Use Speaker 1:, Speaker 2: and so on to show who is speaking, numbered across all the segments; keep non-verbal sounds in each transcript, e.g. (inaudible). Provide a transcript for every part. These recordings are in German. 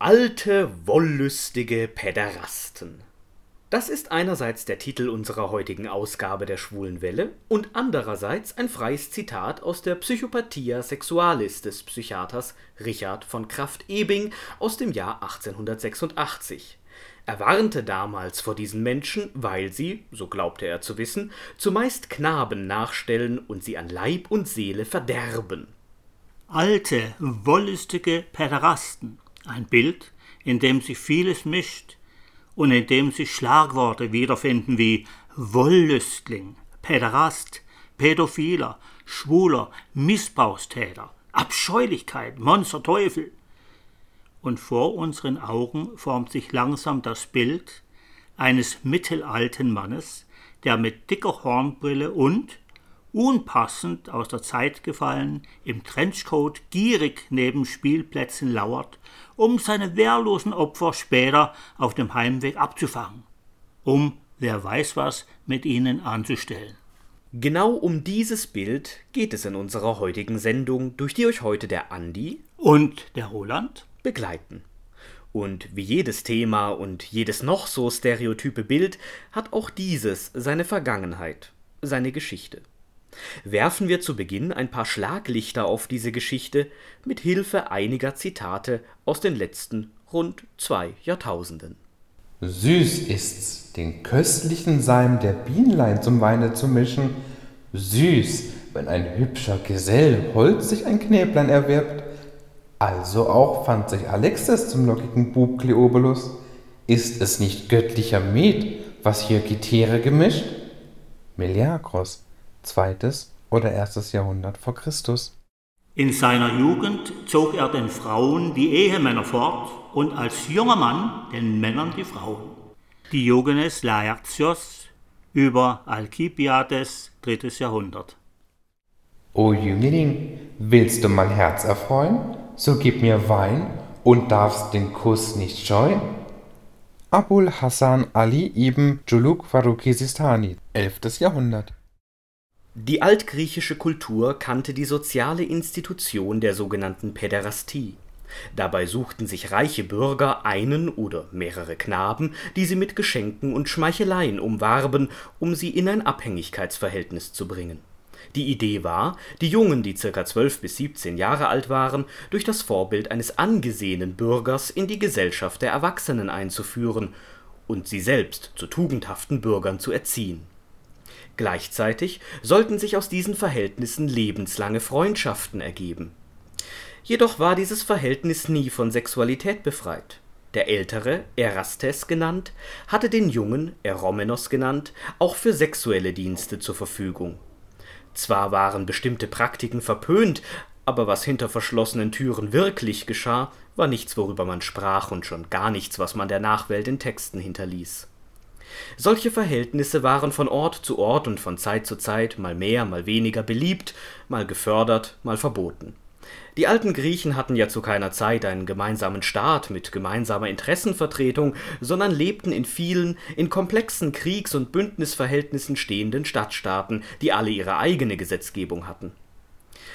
Speaker 1: Alte, wollüstige Päderasten. Das ist einerseits der Titel unserer heutigen Ausgabe der Schwulen Welle und andererseits ein freies Zitat aus der Psychopathia sexualis des Psychiaters Richard von Krafft-Ebing aus dem Jahr 1886. Er warnte damals vor diesen Menschen, weil sie, so glaubte er zu wissen, zumeist Knaben nachstellen und sie an Leib und Seele verderben.
Speaker 2: Alte, wollüstige Päderasten ein Bild, in dem sich vieles mischt und in dem sich Schlagworte wiederfinden wie Wollüstling, Päderast, Pädophiler, Schwuler, Missbrauchstäter, Abscheulichkeit, Monster, Teufel. Und vor unseren Augen formt sich langsam das Bild eines mittelalten Mannes, der mit dicker Hornbrille und, unpassend aus der Zeit gefallen, im Trenchcoat gierig neben Spielplätzen lauert, um seine wehrlosen Opfer später auf dem Heimweg abzufangen, um wer weiß was mit ihnen anzustellen.
Speaker 1: Genau um dieses Bild geht es in unserer heutigen Sendung, durch die euch heute der Andi
Speaker 2: und der Roland
Speaker 1: begleiten. Und wie jedes Thema und jedes noch so stereotype Bild hat auch dieses seine Vergangenheit, seine Geschichte werfen wir zu Beginn ein paar Schlaglichter auf diese Geschichte mit Hilfe einiger Zitate aus den letzten rund zwei Jahrtausenden.
Speaker 3: Süß ist's, den köstlichen Seim der Bienlein zum Weine zu mischen. Süß, wenn ein hübscher Gesell holzig ein Knäblein erwirbt. Also auch fand sich Alexis zum lockigen Bub Kleobulus. Ist es nicht göttlicher Met, was hier Gitere gemischt? Meleagros, zweites oder erstes Jahrhundert vor Christus.
Speaker 2: In seiner Jugend zog er den Frauen die Ehemänner fort und als junger Mann den Männern die Frauen. Diogenes Laertios über Alkibiades drittes Jahrhundert.
Speaker 3: O Jüngling, willst du mein Herz erfreuen, so gib mir Wein und darfst den Kuss nicht scheuen. Abul Hassan Ali ibn Juluk Faruqi Sistani, 11. Jahrhundert.
Speaker 1: Die altgriechische Kultur kannte die soziale Institution der sogenannten Päderastie. Dabei suchten sich reiche Bürger einen oder mehrere Knaben, die sie mit Geschenken und Schmeicheleien umwarben, um sie in ein Abhängigkeitsverhältnis zu bringen. Die Idee war, die Jungen, die ca. 12 bis 17 Jahre alt waren, durch das Vorbild eines angesehenen Bürgers in die Gesellschaft der Erwachsenen einzuführen und sie selbst zu tugendhaften Bürgern zu erziehen Gleichzeitig sollten sich aus diesen Verhältnissen lebenslange Freundschaften ergeben. Jedoch war dieses Verhältnis nie von Sexualität befreit. Der Ältere, Erastes genannt, hatte den Jungen, Eromenos genannt, auch für sexuelle Dienste zur Verfügung. Zwar waren bestimmte Praktiken verpönt, aber was hinter verschlossenen Türen wirklich geschah, war nichts, worüber man sprach und schon gar nichts, was man der Nachwelt in Texten hinterließ solche Verhältnisse waren von Ort zu Ort und von Zeit zu Zeit mal mehr, mal weniger beliebt, mal gefördert, mal verboten. Die alten Griechen hatten ja zu keiner Zeit einen gemeinsamen Staat mit gemeinsamer Interessenvertretung, sondern lebten in vielen, in komplexen Kriegs und Bündnisverhältnissen stehenden Stadtstaaten, die alle ihre eigene Gesetzgebung hatten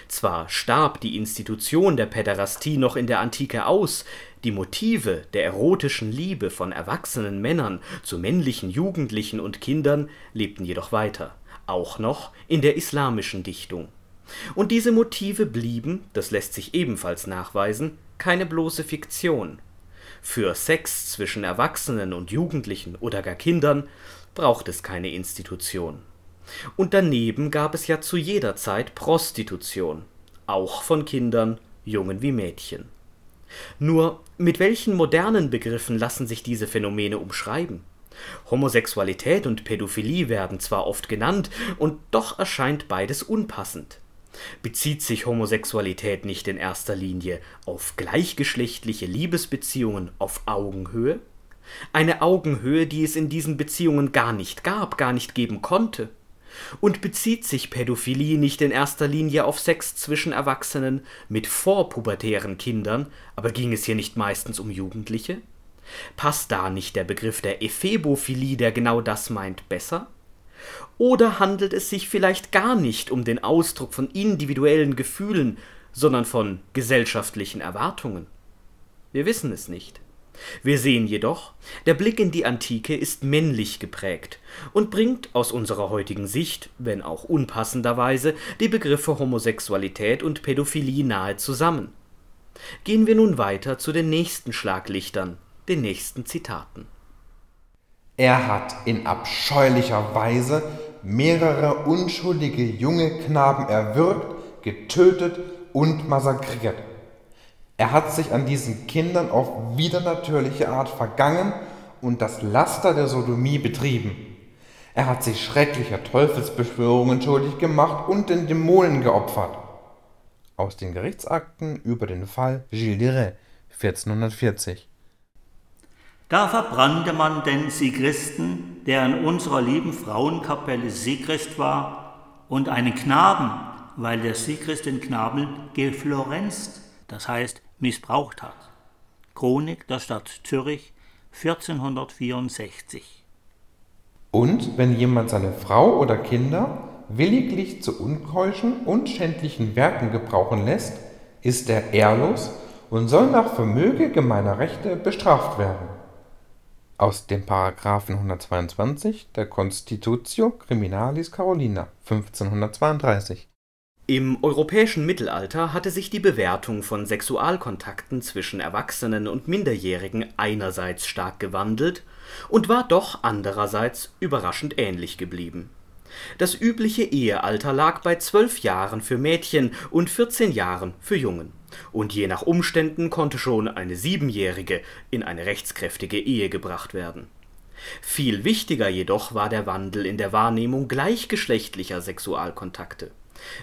Speaker 1: zwar starb die Institution der Päderastie noch in der Antike aus, die Motive der erotischen Liebe von erwachsenen Männern zu männlichen Jugendlichen und Kindern lebten jedoch weiter, auch noch in der islamischen Dichtung. Und diese Motive blieben, das lässt sich ebenfalls nachweisen, keine bloße Fiktion. Für Sex zwischen Erwachsenen und Jugendlichen oder gar Kindern braucht es keine Institution und daneben gab es ja zu jeder Zeit Prostitution, auch von Kindern, Jungen wie Mädchen. Nur mit welchen modernen Begriffen lassen sich diese Phänomene umschreiben? Homosexualität und Pädophilie werden zwar oft genannt, und doch erscheint beides unpassend. Bezieht sich Homosexualität nicht in erster Linie auf gleichgeschlechtliche Liebesbeziehungen auf Augenhöhe? Eine Augenhöhe, die es in diesen Beziehungen gar nicht gab, gar nicht geben konnte? Und bezieht sich Pädophilie nicht in erster Linie auf Sex zwischen Erwachsenen mit vorpubertären Kindern, aber ging es hier nicht meistens um Jugendliche? Passt da nicht der Begriff der Ephebophilie, der genau das meint, besser? Oder handelt es sich vielleicht gar nicht um den Ausdruck von individuellen Gefühlen, sondern von gesellschaftlichen Erwartungen? Wir wissen es nicht. Wir sehen jedoch, der Blick in die Antike ist männlich geprägt und bringt aus unserer heutigen Sicht, wenn auch unpassenderweise, die Begriffe Homosexualität und Pädophilie nahe zusammen. Gehen wir nun weiter zu den nächsten Schlaglichtern, den nächsten Zitaten.
Speaker 3: Er hat in abscheulicher Weise mehrere unschuldige junge Knaben erwürgt, getötet und massakriert. Er hat sich an diesen Kindern auf widernatürliche Art vergangen und das Laster der Sodomie betrieben. Er hat sich schrecklicher Teufelsbeschwörungen schuldig gemacht und den Dämonen geopfert. Aus den Gerichtsakten über den Fall Gilles Rais, 1440.
Speaker 2: Da verbrannte man den Sigristen, der in unserer lieben Frauenkapelle Sigrist war, und einen Knaben, weil der Sigrist den Knaben geflorenzt, das heißt missbraucht hat. Chronik der Stadt Zürich 1464.
Speaker 3: Und wenn jemand seine Frau oder Kinder williglich zu unkeuschen und schändlichen Werken gebrauchen lässt, ist er ehrlos und soll nach Vermöge gemeiner Rechte bestraft werden. Aus dem Paragraphen 122 der Constitutio Criminalis Carolina 1532
Speaker 1: im europäischen Mittelalter hatte sich die Bewertung von Sexualkontakten zwischen Erwachsenen und Minderjährigen einerseits stark gewandelt und war doch andererseits überraschend ähnlich geblieben. Das übliche Ehealter lag bei zwölf Jahren für Mädchen und 14 Jahren für Jungen, und je nach Umständen konnte schon eine Siebenjährige in eine rechtskräftige Ehe gebracht werden. Viel wichtiger jedoch war der Wandel in der Wahrnehmung gleichgeschlechtlicher Sexualkontakte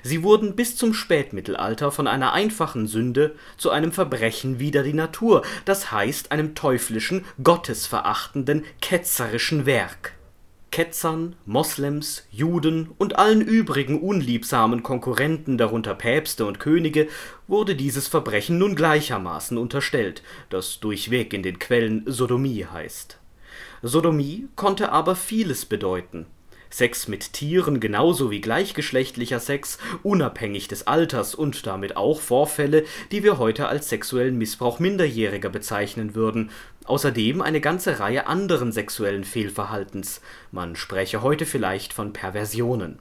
Speaker 1: Sie wurden bis zum Spätmittelalter von einer einfachen Sünde zu einem Verbrechen wider die Natur, das heißt einem teuflischen, gottesverachtenden, ketzerischen Werk. Ketzern, Moslems, Juden und allen übrigen unliebsamen Konkurrenten, darunter Päpste und Könige, wurde dieses Verbrechen nun gleichermaßen unterstellt, das durchweg in den Quellen Sodomie heißt. Sodomie konnte aber vieles bedeuten Sex mit Tieren genauso wie gleichgeschlechtlicher Sex, unabhängig des Alters und damit auch Vorfälle, die wir heute als sexuellen Missbrauch Minderjähriger bezeichnen würden, außerdem eine ganze Reihe anderen sexuellen Fehlverhaltens, man spräche heute vielleicht von Perversionen.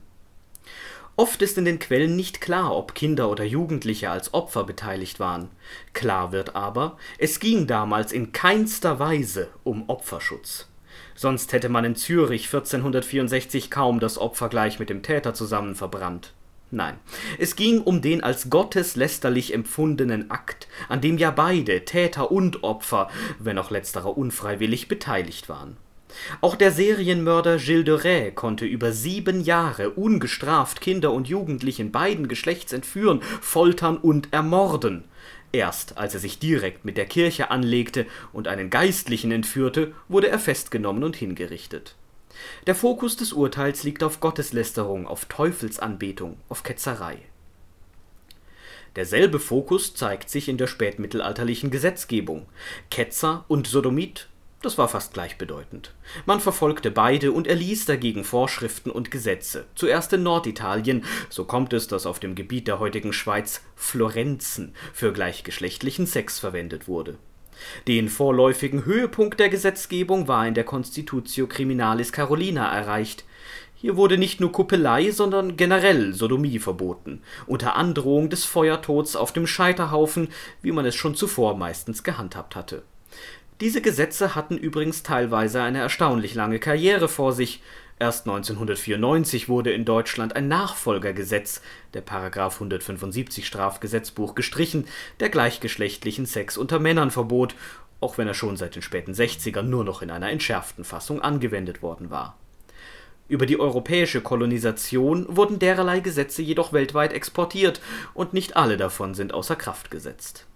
Speaker 1: Oft ist in den Quellen nicht klar, ob Kinder oder Jugendliche als Opfer beteiligt waren. Klar wird aber, es ging damals in keinster Weise um Opferschutz sonst hätte man in Zürich 1464 kaum das Opfer gleich mit dem Täter zusammen verbrannt. Nein, es ging um den als gotteslästerlich empfundenen Akt, an dem ja beide, Täter und Opfer, wenn auch letzterer unfreiwillig, beteiligt waren. Auch der Serienmörder Gilles de Rais konnte über sieben Jahre ungestraft Kinder und Jugendliche beiden Geschlechts entführen, foltern und ermorden. Erst als er sich direkt mit der Kirche anlegte und einen Geistlichen entführte, wurde er festgenommen und hingerichtet. Der Fokus des Urteils liegt auf Gotteslästerung, auf Teufelsanbetung, auf Ketzerei. Derselbe Fokus zeigt sich in der spätmittelalterlichen Gesetzgebung. Ketzer und Sodomit das war fast gleichbedeutend. Man verfolgte beide und erließ dagegen Vorschriften und Gesetze. Zuerst in Norditalien, so kommt es, dass auf dem Gebiet der heutigen Schweiz Florenzen für gleichgeschlechtlichen Sex verwendet wurde. Den vorläufigen Höhepunkt der Gesetzgebung war in der Constitutio Criminalis Carolina erreicht. Hier wurde nicht nur Kuppelei, sondern generell Sodomie verboten, unter Androhung des Feuertods auf dem Scheiterhaufen, wie man es schon zuvor meistens gehandhabt hatte diese Gesetze hatten übrigens teilweise eine erstaunlich lange Karriere vor sich. Erst 1994 wurde in Deutschland ein Nachfolgergesetz, der § 175 Strafgesetzbuch, gestrichen, der gleichgeschlechtlichen Sex unter Männern verbot, auch wenn er schon seit den späten 60ern nur noch in einer entschärften Fassung angewendet worden war. Über die europäische Kolonisation wurden dererlei Gesetze jedoch weltweit exportiert, und nicht alle davon sind außer Kraft gesetzt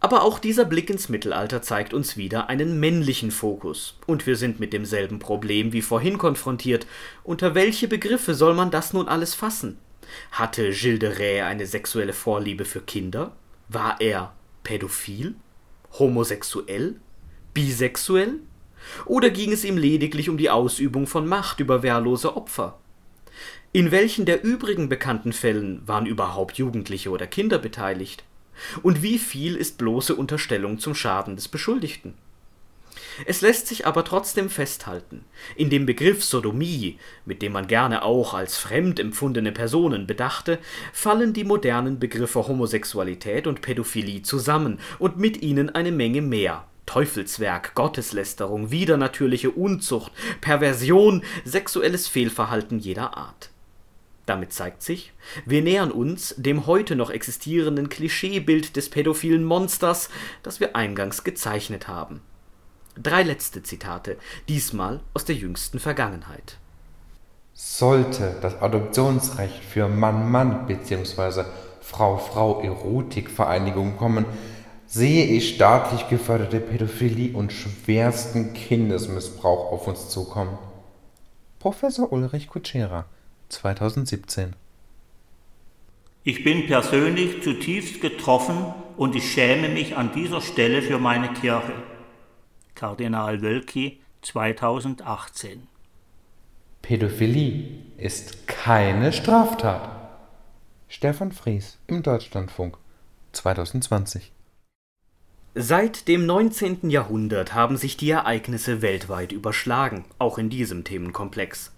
Speaker 1: aber auch dieser Blick ins Mittelalter zeigt uns wieder einen männlichen Fokus, und wir sind mit demselben Problem wie vorhin konfrontiert. Unter welche Begriffe soll man das nun alles fassen? Hatte Gilles de Rais eine sexuelle Vorliebe für Kinder? War er pädophil? Homosexuell? Bisexuell? Oder ging es ihm lediglich um die Ausübung von Macht über wehrlose Opfer? In welchen der übrigen bekannten Fällen waren überhaupt Jugendliche oder Kinder beteiligt? Und wie viel ist bloße Unterstellung zum Schaden des Beschuldigten? Es lässt sich aber trotzdem festhalten, in dem Begriff Sodomie, mit dem man gerne auch als fremd empfundene Personen bedachte, fallen die modernen Begriffe Homosexualität und Pädophilie zusammen und mit ihnen eine Menge mehr. Teufelswerk, Gotteslästerung, widernatürliche Unzucht, Perversion, sexuelles Fehlverhalten jeder Art. Damit zeigt sich, wir nähern uns dem heute noch existierenden Klischeebild des pädophilen Monsters, das wir eingangs gezeichnet haben. Drei letzte Zitate, diesmal aus der jüngsten Vergangenheit.
Speaker 3: Sollte das Adoptionsrecht für Mann-Mann bzw. Frau-Frau-Erotikvereinigungen kommen, sehe ich staatlich geförderte Pädophilie und schwersten Kindesmissbrauch auf uns zukommen. Professor Ulrich Kutschera, 2017
Speaker 2: Ich bin persönlich zutiefst getroffen und ich schäme mich an dieser Stelle für meine Kirche. Kardinal Wölki 2018.
Speaker 3: Pädophilie ist keine Straftat. Stefan Fries im Deutschlandfunk 2020.
Speaker 1: Seit dem 19. Jahrhundert haben sich die Ereignisse weltweit überschlagen, auch in diesem Themenkomplex.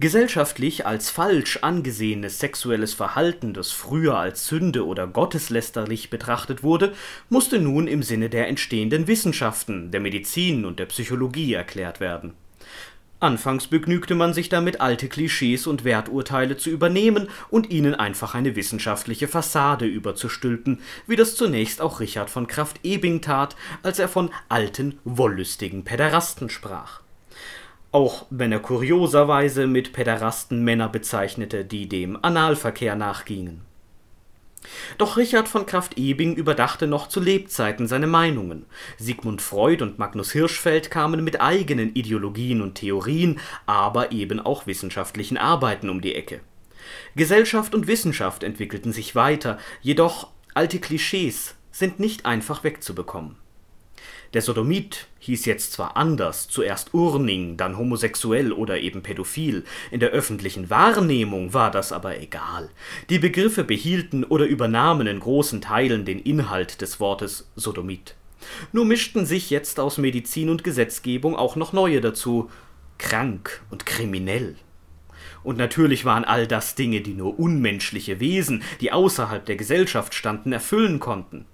Speaker 1: Gesellschaftlich als falsch angesehenes sexuelles Verhalten, das früher als Sünde oder gotteslästerlich betrachtet wurde, musste nun im Sinne der entstehenden Wissenschaften, der Medizin und der Psychologie erklärt werden. Anfangs begnügte man sich damit, alte Klischees und Werturteile zu übernehmen und ihnen einfach eine wissenschaftliche Fassade überzustülpen, wie das zunächst auch Richard von Kraft-Ebing tat, als er von alten, wollüstigen Päderasten sprach auch wenn er kurioserweise mit Päderasten Männer bezeichnete, die dem Analverkehr nachgingen. Doch Richard von Kraft-Ebing überdachte noch zu Lebzeiten seine Meinungen. Sigmund Freud und Magnus Hirschfeld kamen mit eigenen Ideologien und Theorien, aber eben auch wissenschaftlichen Arbeiten um die Ecke. Gesellschaft und Wissenschaft entwickelten sich weiter, jedoch alte Klischees sind nicht einfach wegzubekommen. Der Sodomit hieß jetzt zwar anders, zuerst Urning, dann homosexuell oder eben pädophil, in der öffentlichen Wahrnehmung war das aber egal. Die Begriffe behielten oder übernahmen in großen Teilen den Inhalt des Wortes Sodomit. Nur mischten sich jetzt aus Medizin und Gesetzgebung auch noch neue dazu, krank und kriminell. Und natürlich waren all das Dinge, die nur unmenschliche Wesen, die außerhalb der Gesellschaft standen, erfüllen konnten.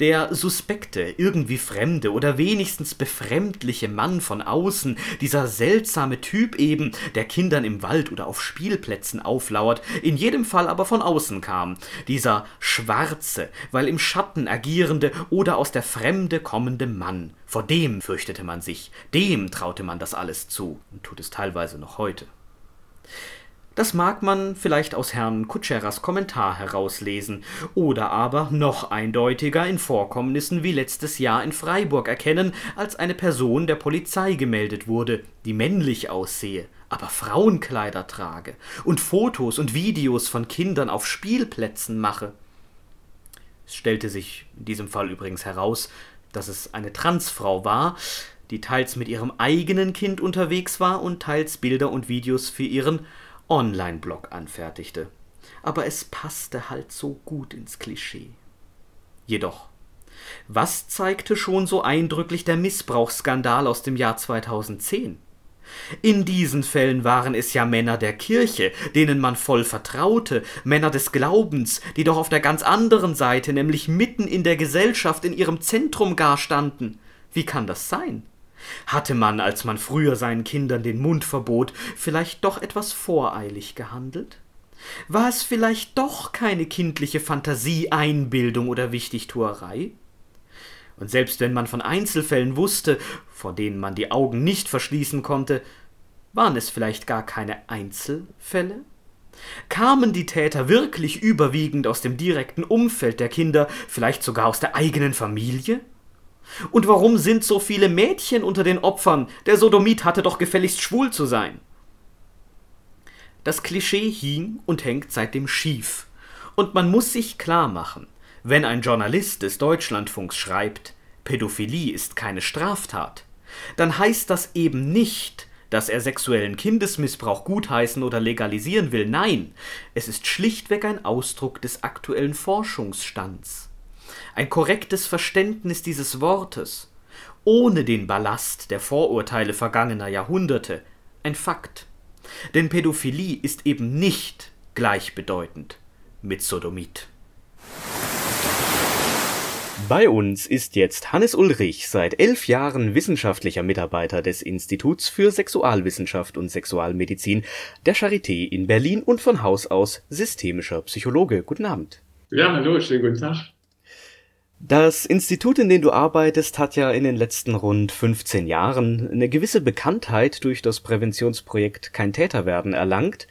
Speaker 1: Der suspekte, irgendwie fremde oder wenigstens befremdliche Mann von außen, dieser seltsame Typ eben, der Kindern im Wald oder auf Spielplätzen auflauert, in jedem Fall aber von außen kam, dieser schwarze, weil im Schatten agierende oder aus der Fremde kommende Mann, vor dem fürchtete man sich, dem traute man das alles zu. Und tut es teilweise noch heute. Das mag man vielleicht aus Herrn Kutscheras Kommentar herauslesen oder aber noch eindeutiger in Vorkommnissen wie letztes Jahr in Freiburg erkennen, als eine Person der Polizei gemeldet wurde, die männlich aussehe, aber Frauenkleider trage und Fotos und Videos von Kindern auf Spielplätzen mache. Es stellte sich in diesem Fall übrigens heraus, dass es eine Transfrau war, die teils mit ihrem eigenen Kind unterwegs war und teils Bilder und Videos für ihren Online-Blog anfertigte. Aber es passte halt so gut ins Klischee. Jedoch, was zeigte schon so eindrücklich der Missbrauchsskandal aus dem Jahr 2010? In diesen Fällen waren es ja Männer der Kirche, denen man voll vertraute, Männer des Glaubens, die doch auf der ganz anderen Seite, nämlich mitten in der Gesellschaft in ihrem Zentrum gar standen. Wie kann das sein? Hatte man, als man früher seinen Kindern den Mund verbot, vielleicht doch etwas voreilig gehandelt? War es vielleicht doch keine kindliche Fantasie, Einbildung oder Wichtigtuerei? Und selbst wenn man von Einzelfällen wusste, vor denen man die Augen nicht verschließen konnte, waren es vielleicht gar keine Einzelfälle? Kamen die Täter wirklich überwiegend aus dem direkten Umfeld der Kinder, vielleicht sogar aus der eigenen Familie? Und warum sind so viele Mädchen unter den Opfern? Der Sodomit hatte doch gefälligst schwul zu sein. Das Klischee hing und hängt seitdem schief. Und man muss sich klar machen, wenn ein Journalist des Deutschlandfunks schreibt, Pädophilie ist keine Straftat, dann heißt das eben nicht, dass er sexuellen Kindesmissbrauch gutheißen oder legalisieren will. Nein, es ist schlichtweg ein Ausdruck des aktuellen Forschungsstands. Ein korrektes Verständnis dieses Wortes, ohne den Ballast der Vorurteile vergangener Jahrhunderte, ein Fakt. Denn Pädophilie ist eben nicht gleichbedeutend mit Sodomit. Bei uns ist jetzt Hannes Ulrich seit elf Jahren wissenschaftlicher Mitarbeiter des Instituts für Sexualwissenschaft und Sexualmedizin der Charité in Berlin und von Haus aus systemischer Psychologe. Guten Abend.
Speaker 4: Ja, hallo, schönen guten Tag.
Speaker 1: Das Institut, in dem du arbeitest, hat ja in den letzten rund 15 Jahren eine gewisse Bekanntheit durch das Präventionsprojekt Kein Täter werden erlangt,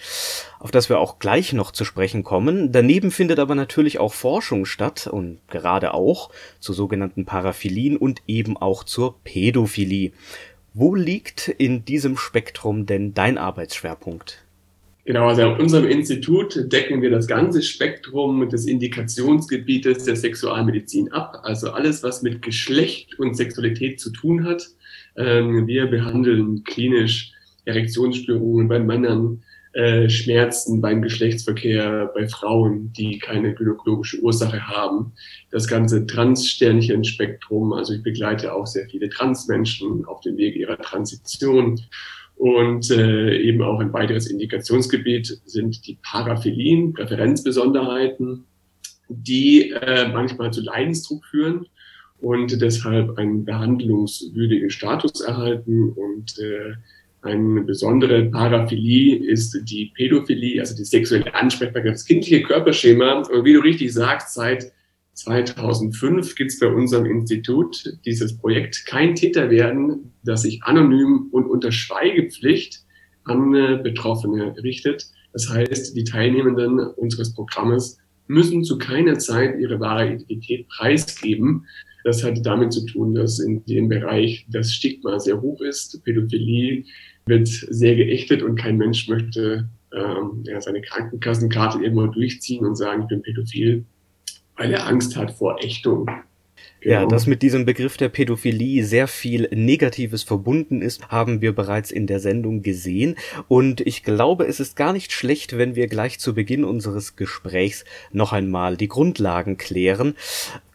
Speaker 1: auf das wir auch gleich noch zu sprechen kommen. Daneben findet aber natürlich auch Forschung statt und gerade auch zu sogenannten Paraphilien und eben auch zur Pädophilie. Wo liegt in diesem Spektrum denn dein Arbeitsschwerpunkt?
Speaker 4: Genau, also an unserem Institut decken wir das ganze Spektrum des Indikationsgebietes der Sexualmedizin ab. Also alles, was mit Geschlecht und Sexualität zu tun hat. Ähm, wir behandeln klinisch Erektionsstörungen bei Männern, äh, Schmerzen beim Geschlechtsverkehr bei Frauen, die keine gynäkologische Ursache haben. Das ganze Transsternchen-Spektrum, also ich begleite auch sehr viele Transmenschen auf dem Weg ihrer Transition und äh, eben auch ein weiteres Indikationsgebiet sind die Paraphilien, Präferenzbesonderheiten, die äh, manchmal zu Leidensdruck führen und deshalb einen behandlungswürdigen Status erhalten. Und äh, eine besondere Paraphilie ist die Pädophilie, also die sexuelle Ansprechbarkeit, das kindliche Körperschema. Und wie du richtig sagst, seit 2005 gibt es bei unserem Institut dieses Projekt Kein Täter werden, das sich anonym und unter Schweigepflicht an äh, Betroffene richtet. Das heißt, die Teilnehmenden unseres Programmes müssen zu keiner Zeit ihre wahre Identität preisgeben. Das hat damit zu tun, dass in dem Bereich das Stigma sehr hoch ist. Pädophilie wird sehr geächtet und kein Mensch möchte ähm, ja, seine Krankenkassenkarte irgendwo durchziehen und sagen, ich bin pädophil weil er Angst hat vor Ächtung.
Speaker 1: Genau. Ja, dass mit diesem Begriff der Pädophilie sehr viel Negatives verbunden ist, haben wir bereits in der Sendung gesehen. Und ich glaube, es ist gar nicht schlecht, wenn wir gleich zu Beginn unseres Gesprächs noch einmal die Grundlagen klären.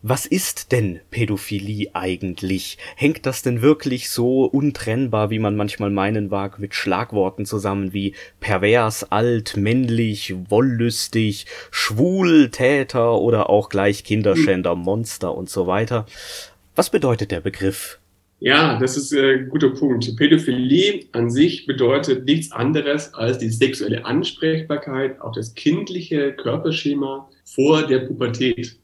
Speaker 1: Was ist denn Pädophilie eigentlich? Hängt das denn wirklich so untrennbar, wie man manchmal meinen wagt, mit Schlagworten zusammen wie pervers, alt, männlich, wollüstig, schwul, Täter oder auch gleich Kinderschänder, Monster und so weiter? Was bedeutet der Begriff?
Speaker 4: Ja, das ist ein guter Punkt. Pädophilie an sich bedeutet nichts anderes als die sexuelle Ansprechbarkeit auf das kindliche Körperschema vor der Pubertät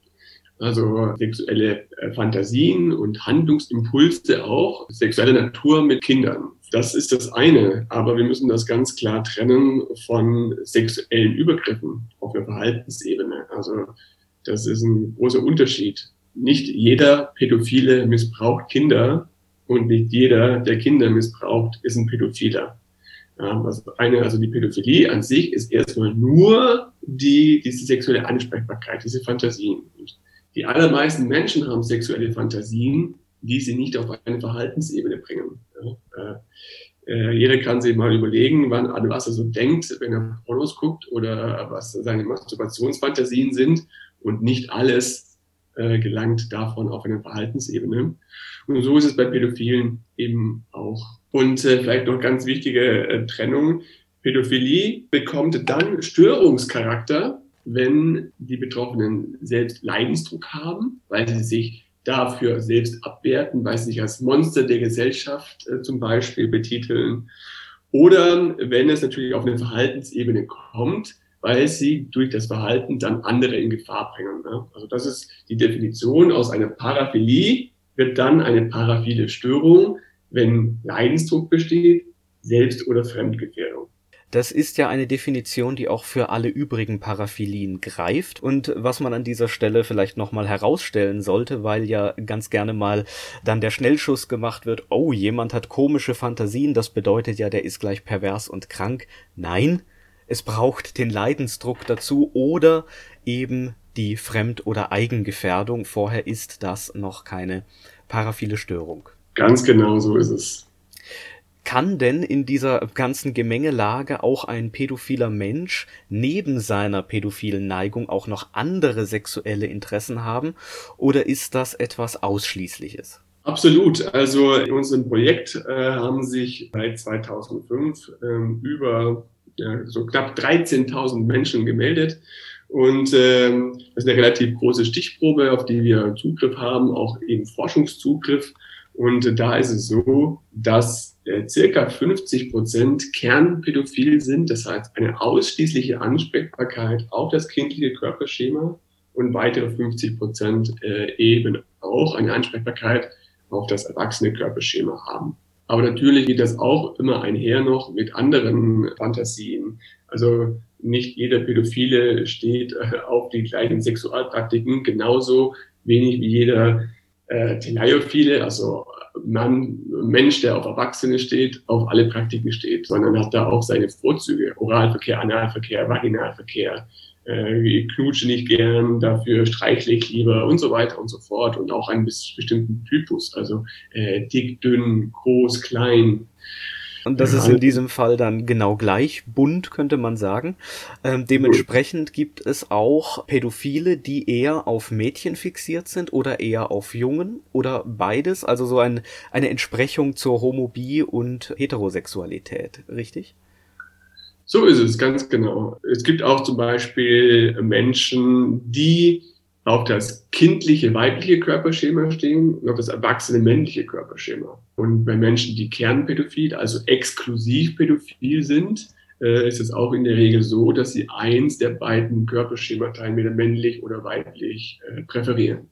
Speaker 4: also sexuelle äh, Fantasien und Handlungsimpulse auch, sexuelle Natur mit Kindern. Das ist das eine, aber wir müssen das ganz klar trennen von sexuellen Übergriffen auf der Verhaltensebene. Also das ist ein großer Unterschied. Nicht jeder Pädophile missbraucht Kinder und nicht jeder, der Kinder missbraucht, ist ein Pädophiler. Also eine, also die Pädophilie an sich ist erstmal nur die, diese sexuelle Ansprechbarkeit, diese Fantasien. Und die allermeisten Menschen haben sexuelle Fantasien, die sie nicht auf eine Verhaltensebene bringen. Äh, äh, jeder kann sich mal überlegen, wann, an was er so denkt, wenn er Pornos guckt oder was seine Masturbationsfantasien sind und nicht alles äh, gelangt davon auf eine Verhaltensebene. Und so ist es bei Pädophilen eben auch. Und äh, vielleicht noch ganz wichtige äh, Trennung. Pädophilie bekommt dann Störungscharakter, wenn die Betroffenen selbst Leidensdruck haben, weil sie sich dafür selbst abwerten, weil sie sich als Monster der Gesellschaft äh, zum Beispiel betiteln. Oder wenn es natürlich auf eine Verhaltensebene kommt, weil sie durch das Verhalten dann andere in Gefahr bringen. Ne? Also das ist die Definition aus einer Paraphilie, wird dann eine paraphile Störung, wenn Leidensdruck besteht, Selbst- oder Fremdgefährdung.
Speaker 1: Das ist ja eine Definition, die auch für alle übrigen Paraphilien greift und was man an dieser Stelle vielleicht nochmal herausstellen sollte, weil ja ganz gerne mal dann der Schnellschuss gemacht wird, oh, jemand hat komische Fantasien, das bedeutet ja, der ist gleich pervers und krank. Nein, es braucht den Leidensdruck dazu oder eben die Fremd- oder Eigengefährdung. Vorher ist das noch keine paraphile Störung.
Speaker 4: Ganz genau so ist es.
Speaker 1: Kann denn in dieser ganzen Gemengelage auch ein pädophiler Mensch neben seiner pädophilen Neigung auch noch andere sexuelle Interessen haben? Oder ist das etwas Ausschließliches?
Speaker 4: Absolut. Also in unserem Projekt äh, haben sich seit 2005 ähm, über ja, so knapp 13.000 Menschen gemeldet. Und ähm, das ist eine relativ große Stichprobe, auf die wir Zugriff haben, auch eben Forschungszugriff. Und da ist es so, dass äh, circa 50 Prozent kernpädophil sind, das heißt eine ausschließliche Ansprechbarkeit auf das kindliche Körperschema und weitere 50 Prozent äh, eben auch eine Ansprechbarkeit auf das erwachsene Körperschema haben. Aber natürlich geht das auch immer einher noch mit anderen Fantasien. Also nicht jeder Pädophile steht äh, auf die gleichen Sexualpraktiken, genauso wenig wie jeder äh, Teleiophile, also Mann, Mensch, der auf Erwachsene steht, auf alle Praktiken steht, sondern hat da auch seine Vorzüge. Oralverkehr, Analverkehr, Vaginalverkehr, äh, knutsche nicht gern, dafür streichle ich lieber und so weiter und so fort und auch einen bestimmten Typus, also äh, dick, dünn, groß, klein.
Speaker 1: Und das ist in diesem Fall dann genau gleich bunt, könnte man sagen. Ähm, dementsprechend gibt es auch Pädophile, die eher auf Mädchen fixiert sind oder eher auf Jungen oder beides. Also so ein, eine Entsprechung zur Homobi und Heterosexualität, richtig?
Speaker 4: So ist es, ganz genau. Es gibt auch zum Beispiel Menschen, die auf das kindliche weibliche Körperschema stehen und auf das erwachsene männliche Körperschema. Und bei Menschen, die kernpädophil, also exklusiv pädophil sind, äh, ist es auch in der Regel so, dass sie eins der beiden Körperschemata entweder männlich oder weiblich äh, präferieren.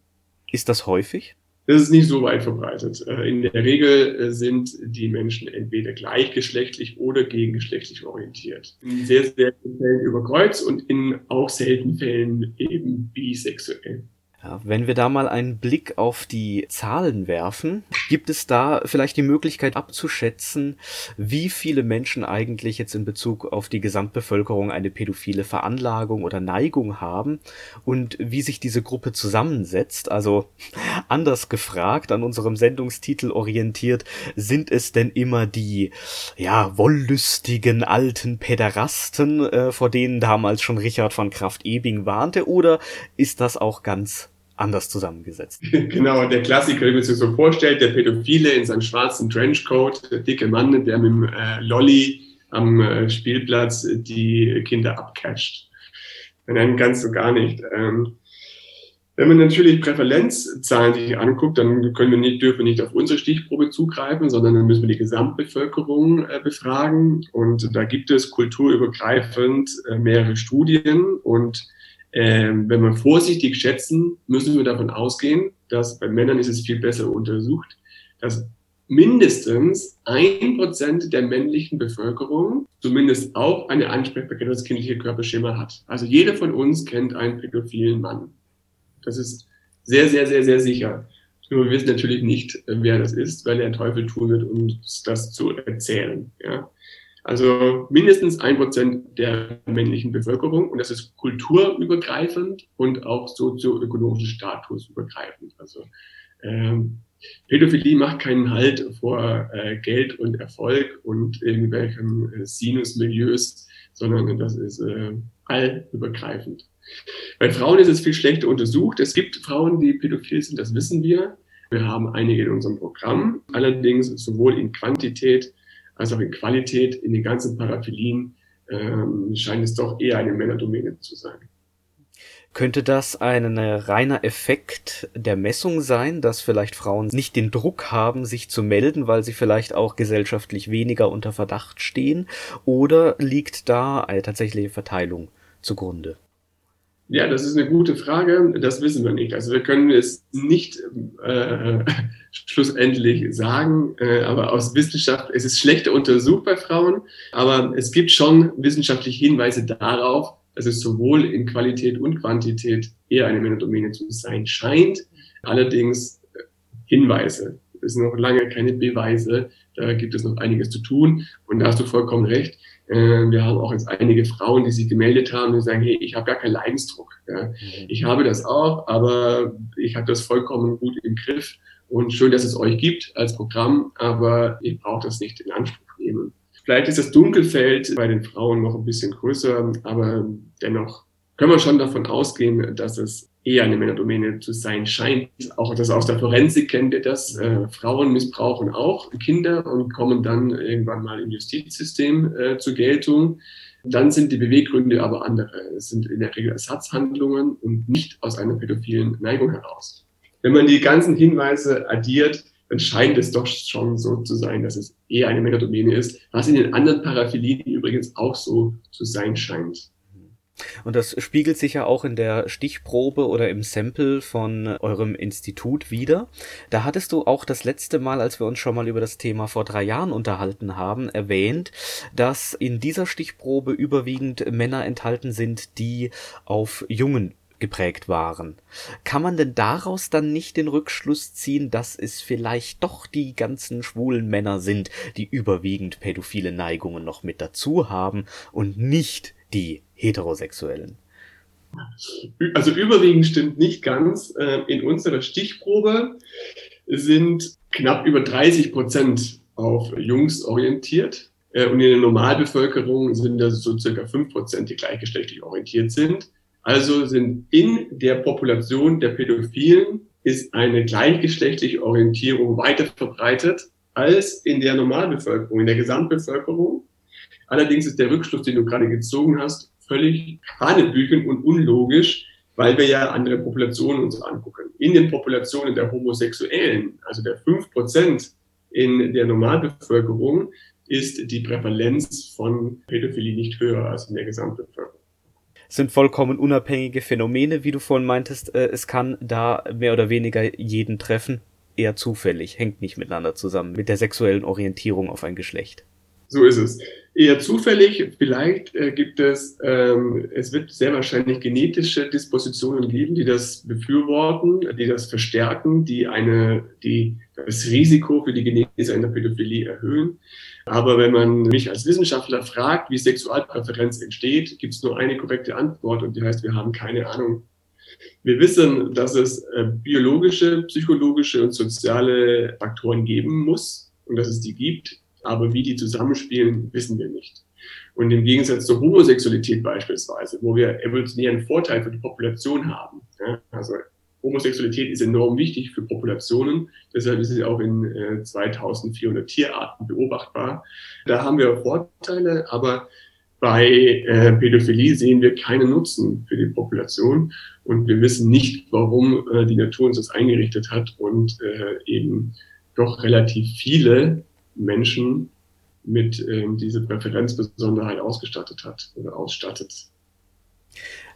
Speaker 1: Ist das häufig?
Speaker 4: Das ist nicht so weit verbreitet. Äh, in der Regel äh, sind die Menschen entweder gleichgeschlechtlich oder gegengeschlechtlich orientiert. In sehr, vielen Fällen über Kreuz und in auch seltenen Fällen eben bisexuell.
Speaker 1: Ja, wenn wir da mal einen Blick auf die Zahlen werfen, gibt es da vielleicht die Möglichkeit abzuschätzen, wie viele Menschen eigentlich jetzt in Bezug auf die Gesamtbevölkerung eine pädophile Veranlagung oder Neigung haben und wie sich diese Gruppe zusammensetzt? Also (laughs) anders gefragt, an unserem Sendungstitel orientiert, sind es denn immer die, ja, wollüstigen alten Päderasten, äh, vor denen damals schon Richard von Kraft-Ebing warnte, oder ist das auch ganz anders zusammengesetzt. (laughs)
Speaker 4: Genau, der Klassiker, wie man sich so vorstellt, der Pädophile in seinem schwarzen Trenchcoat, der dicke Mann, der mit dem äh, Lolly am äh, Spielplatz die Kinder abcatcht. Nein, ganz so gar nicht. Ähm, wenn man natürlich Prävalenzzahlen sich anguckt, dann können wir nicht, dürfen wir nicht auf unsere Stichprobe zugreifen, sondern dann müssen wir die Gesamtbevölkerung äh, befragen. Und da gibt es kulturübergreifend äh, mehrere Studien und ähm, wenn wir vorsichtig schätzen, müssen wir davon ausgehen, dass bei Männern ist es viel besser untersucht, dass mindestens ein Prozent der männlichen Bevölkerung zumindest auch eine Ansprechbarkeit das kindliche Körperschema hat. Also jeder von uns kennt einen pädophilen Mann. Das ist sehr, sehr, sehr, sehr sicher. Nur wir wissen natürlich nicht, wer das ist, weil er einen Teufel tun wird, uns das zu erzählen. Ja. Also mindestens ein Prozent der männlichen Bevölkerung und das ist kulturübergreifend und auch sozioökonomischen Status übergreifend. Also ähm, Pädophilie macht keinen Halt vor äh, Geld und Erfolg und irgendwelchen äh, Sinusmilieus, sondern das ist äh, allübergreifend. Bei Frauen ist es viel schlechter untersucht. Es gibt Frauen, die pädophil sind, das wissen wir. Wir haben einige in unserem Programm. Allerdings sowohl in Quantität als auch in Qualität, in den ganzen Paraphilien, ähm, scheint es doch eher eine Männerdomäne zu sein.
Speaker 1: Könnte das ein reiner Effekt der Messung sein, dass vielleicht Frauen nicht den Druck haben, sich zu melden, weil sie vielleicht auch gesellschaftlich weniger unter Verdacht stehen? Oder liegt da eine tatsächliche Verteilung zugrunde?
Speaker 4: Ja, das ist eine gute Frage. Das wissen wir nicht. Also wir können es nicht äh, (laughs) schlussendlich sagen, äh, aber aus Wissenschaft, es ist schlechter untersucht bei Frauen, aber es gibt schon wissenschaftliche Hinweise darauf, dass es sowohl in Qualität und Quantität eher eine Männerdomäne zu sein scheint. Allerdings äh, Hinweise. Es sind noch lange keine Beweise. Da gibt es noch einiges zu tun. Und da hast du vollkommen recht. Äh, wir haben auch jetzt einige Frauen, die sich gemeldet haben und sagen, hey, ich habe gar keinen Leidensdruck. Ja. Mhm. Ich habe das auch, aber ich habe das vollkommen gut im Griff. Und schön, dass es euch gibt als Programm, aber ihr braucht das nicht in Anspruch wahrnehmen. Vielleicht ist das Dunkelfeld bei den Frauen noch ein bisschen größer, aber dennoch können wir schon davon ausgehen, dass es eher eine Männerdomäne zu sein scheint. Auch das aus der Forensik kennen wir das. Äh, Frauen missbrauchen auch Kinder und kommen dann irgendwann mal im Justizsystem äh, zur Geltung. Dann sind die Beweggründe aber andere. Es sind in der Regel Ersatzhandlungen und nicht aus einer pädophilen Neigung heraus. Wenn man die ganzen Hinweise addiert, dann scheint es doch schon so zu sein, dass es eher eine Männerdomäne ist, was in den anderen Paraphilien übrigens auch so zu sein scheint.
Speaker 1: Und das spiegelt sich ja auch in der Stichprobe oder im Sample von eurem Institut wieder. Da hattest du auch das letzte Mal, als wir uns schon mal über das Thema vor drei Jahren unterhalten haben, erwähnt, dass in dieser Stichprobe überwiegend Männer enthalten sind, die auf Jungen geprägt waren. Kann man denn daraus dann nicht den Rückschluss ziehen, dass es vielleicht doch die ganzen schwulen Männer sind, die überwiegend pädophile Neigungen noch mit dazu haben und nicht die Heterosexuellen?
Speaker 4: Also überwiegend stimmt nicht ganz. Ähm, in unserer Stichprobe sind knapp über 30 Prozent auf Jungs orientiert. Äh, und in der Normalbevölkerung sind das so circa 5 Prozent, die gleichgeschlechtlich orientiert sind. Also sind in der Population der Pädophilen ist eine gleichgeschlechtliche Orientierung weiter verbreitet als in der Normalbevölkerung, in der Gesamtbevölkerung. Allerdings ist der Rückschluss, den du gerade gezogen hast, völlig hanebüchen und unlogisch, weil wir ja andere Populationen uns angucken. In den Populationen der Homosexuellen, also der fünf Prozent in der Normalbevölkerung, ist die Prävalenz von Pädophilie nicht höher als in der Gesamtbevölkerung
Speaker 1: sind vollkommen unabhängige Phänomene, wie du vorhin meintest. Äh, es kann da mehr oder weniger jeden treffen. Eher zufällig, hängt nicht miteinander zusammen mit der sexuellen Orientierung auf ein Geschlecht.
Speaker 4: So ist es. Eher zufällig, vielleicht äh, gibt es, ähm, es wird sehr wahrscheinlich genetische Dispositionen geben, die das befürworten, die das verstärken, die eine, die das Risiko für die Genese einer Pädophilie erhöhen. Aber wenn man mich als Wissenschaftler fragt, wie Sexualpräferenz entsteht, gibt es nur eine korrekte Antwort und die heißt, wir haben keine Ahnung. Wir wissen, dass es äh, biologische, psychologische und soziale Faktoren geben muss und dass es die gibt aber wie die zusammenspielen, wissen wir nicht. Und im Gegensatz zur Homosexualität beispielsweise, wo wir evolutionären Vorteil für die Population haben, ja, also Homosexualität ist enorm wichtig für Populationen, deshalb ist sie auch in äh, 2400 Tierarten beobachtbar. Da haben wir Vorteile, aber bei äh, Pädophilie sehen wir keinen Nutzen für die Population und wir wissen nicht, warum äh, die Natur uns das eingerichtet hat und äh, eben doch relativ viele Menschen mit ähm, diese Präferenzbesonderheit ausgestattet hat oder ausstattet.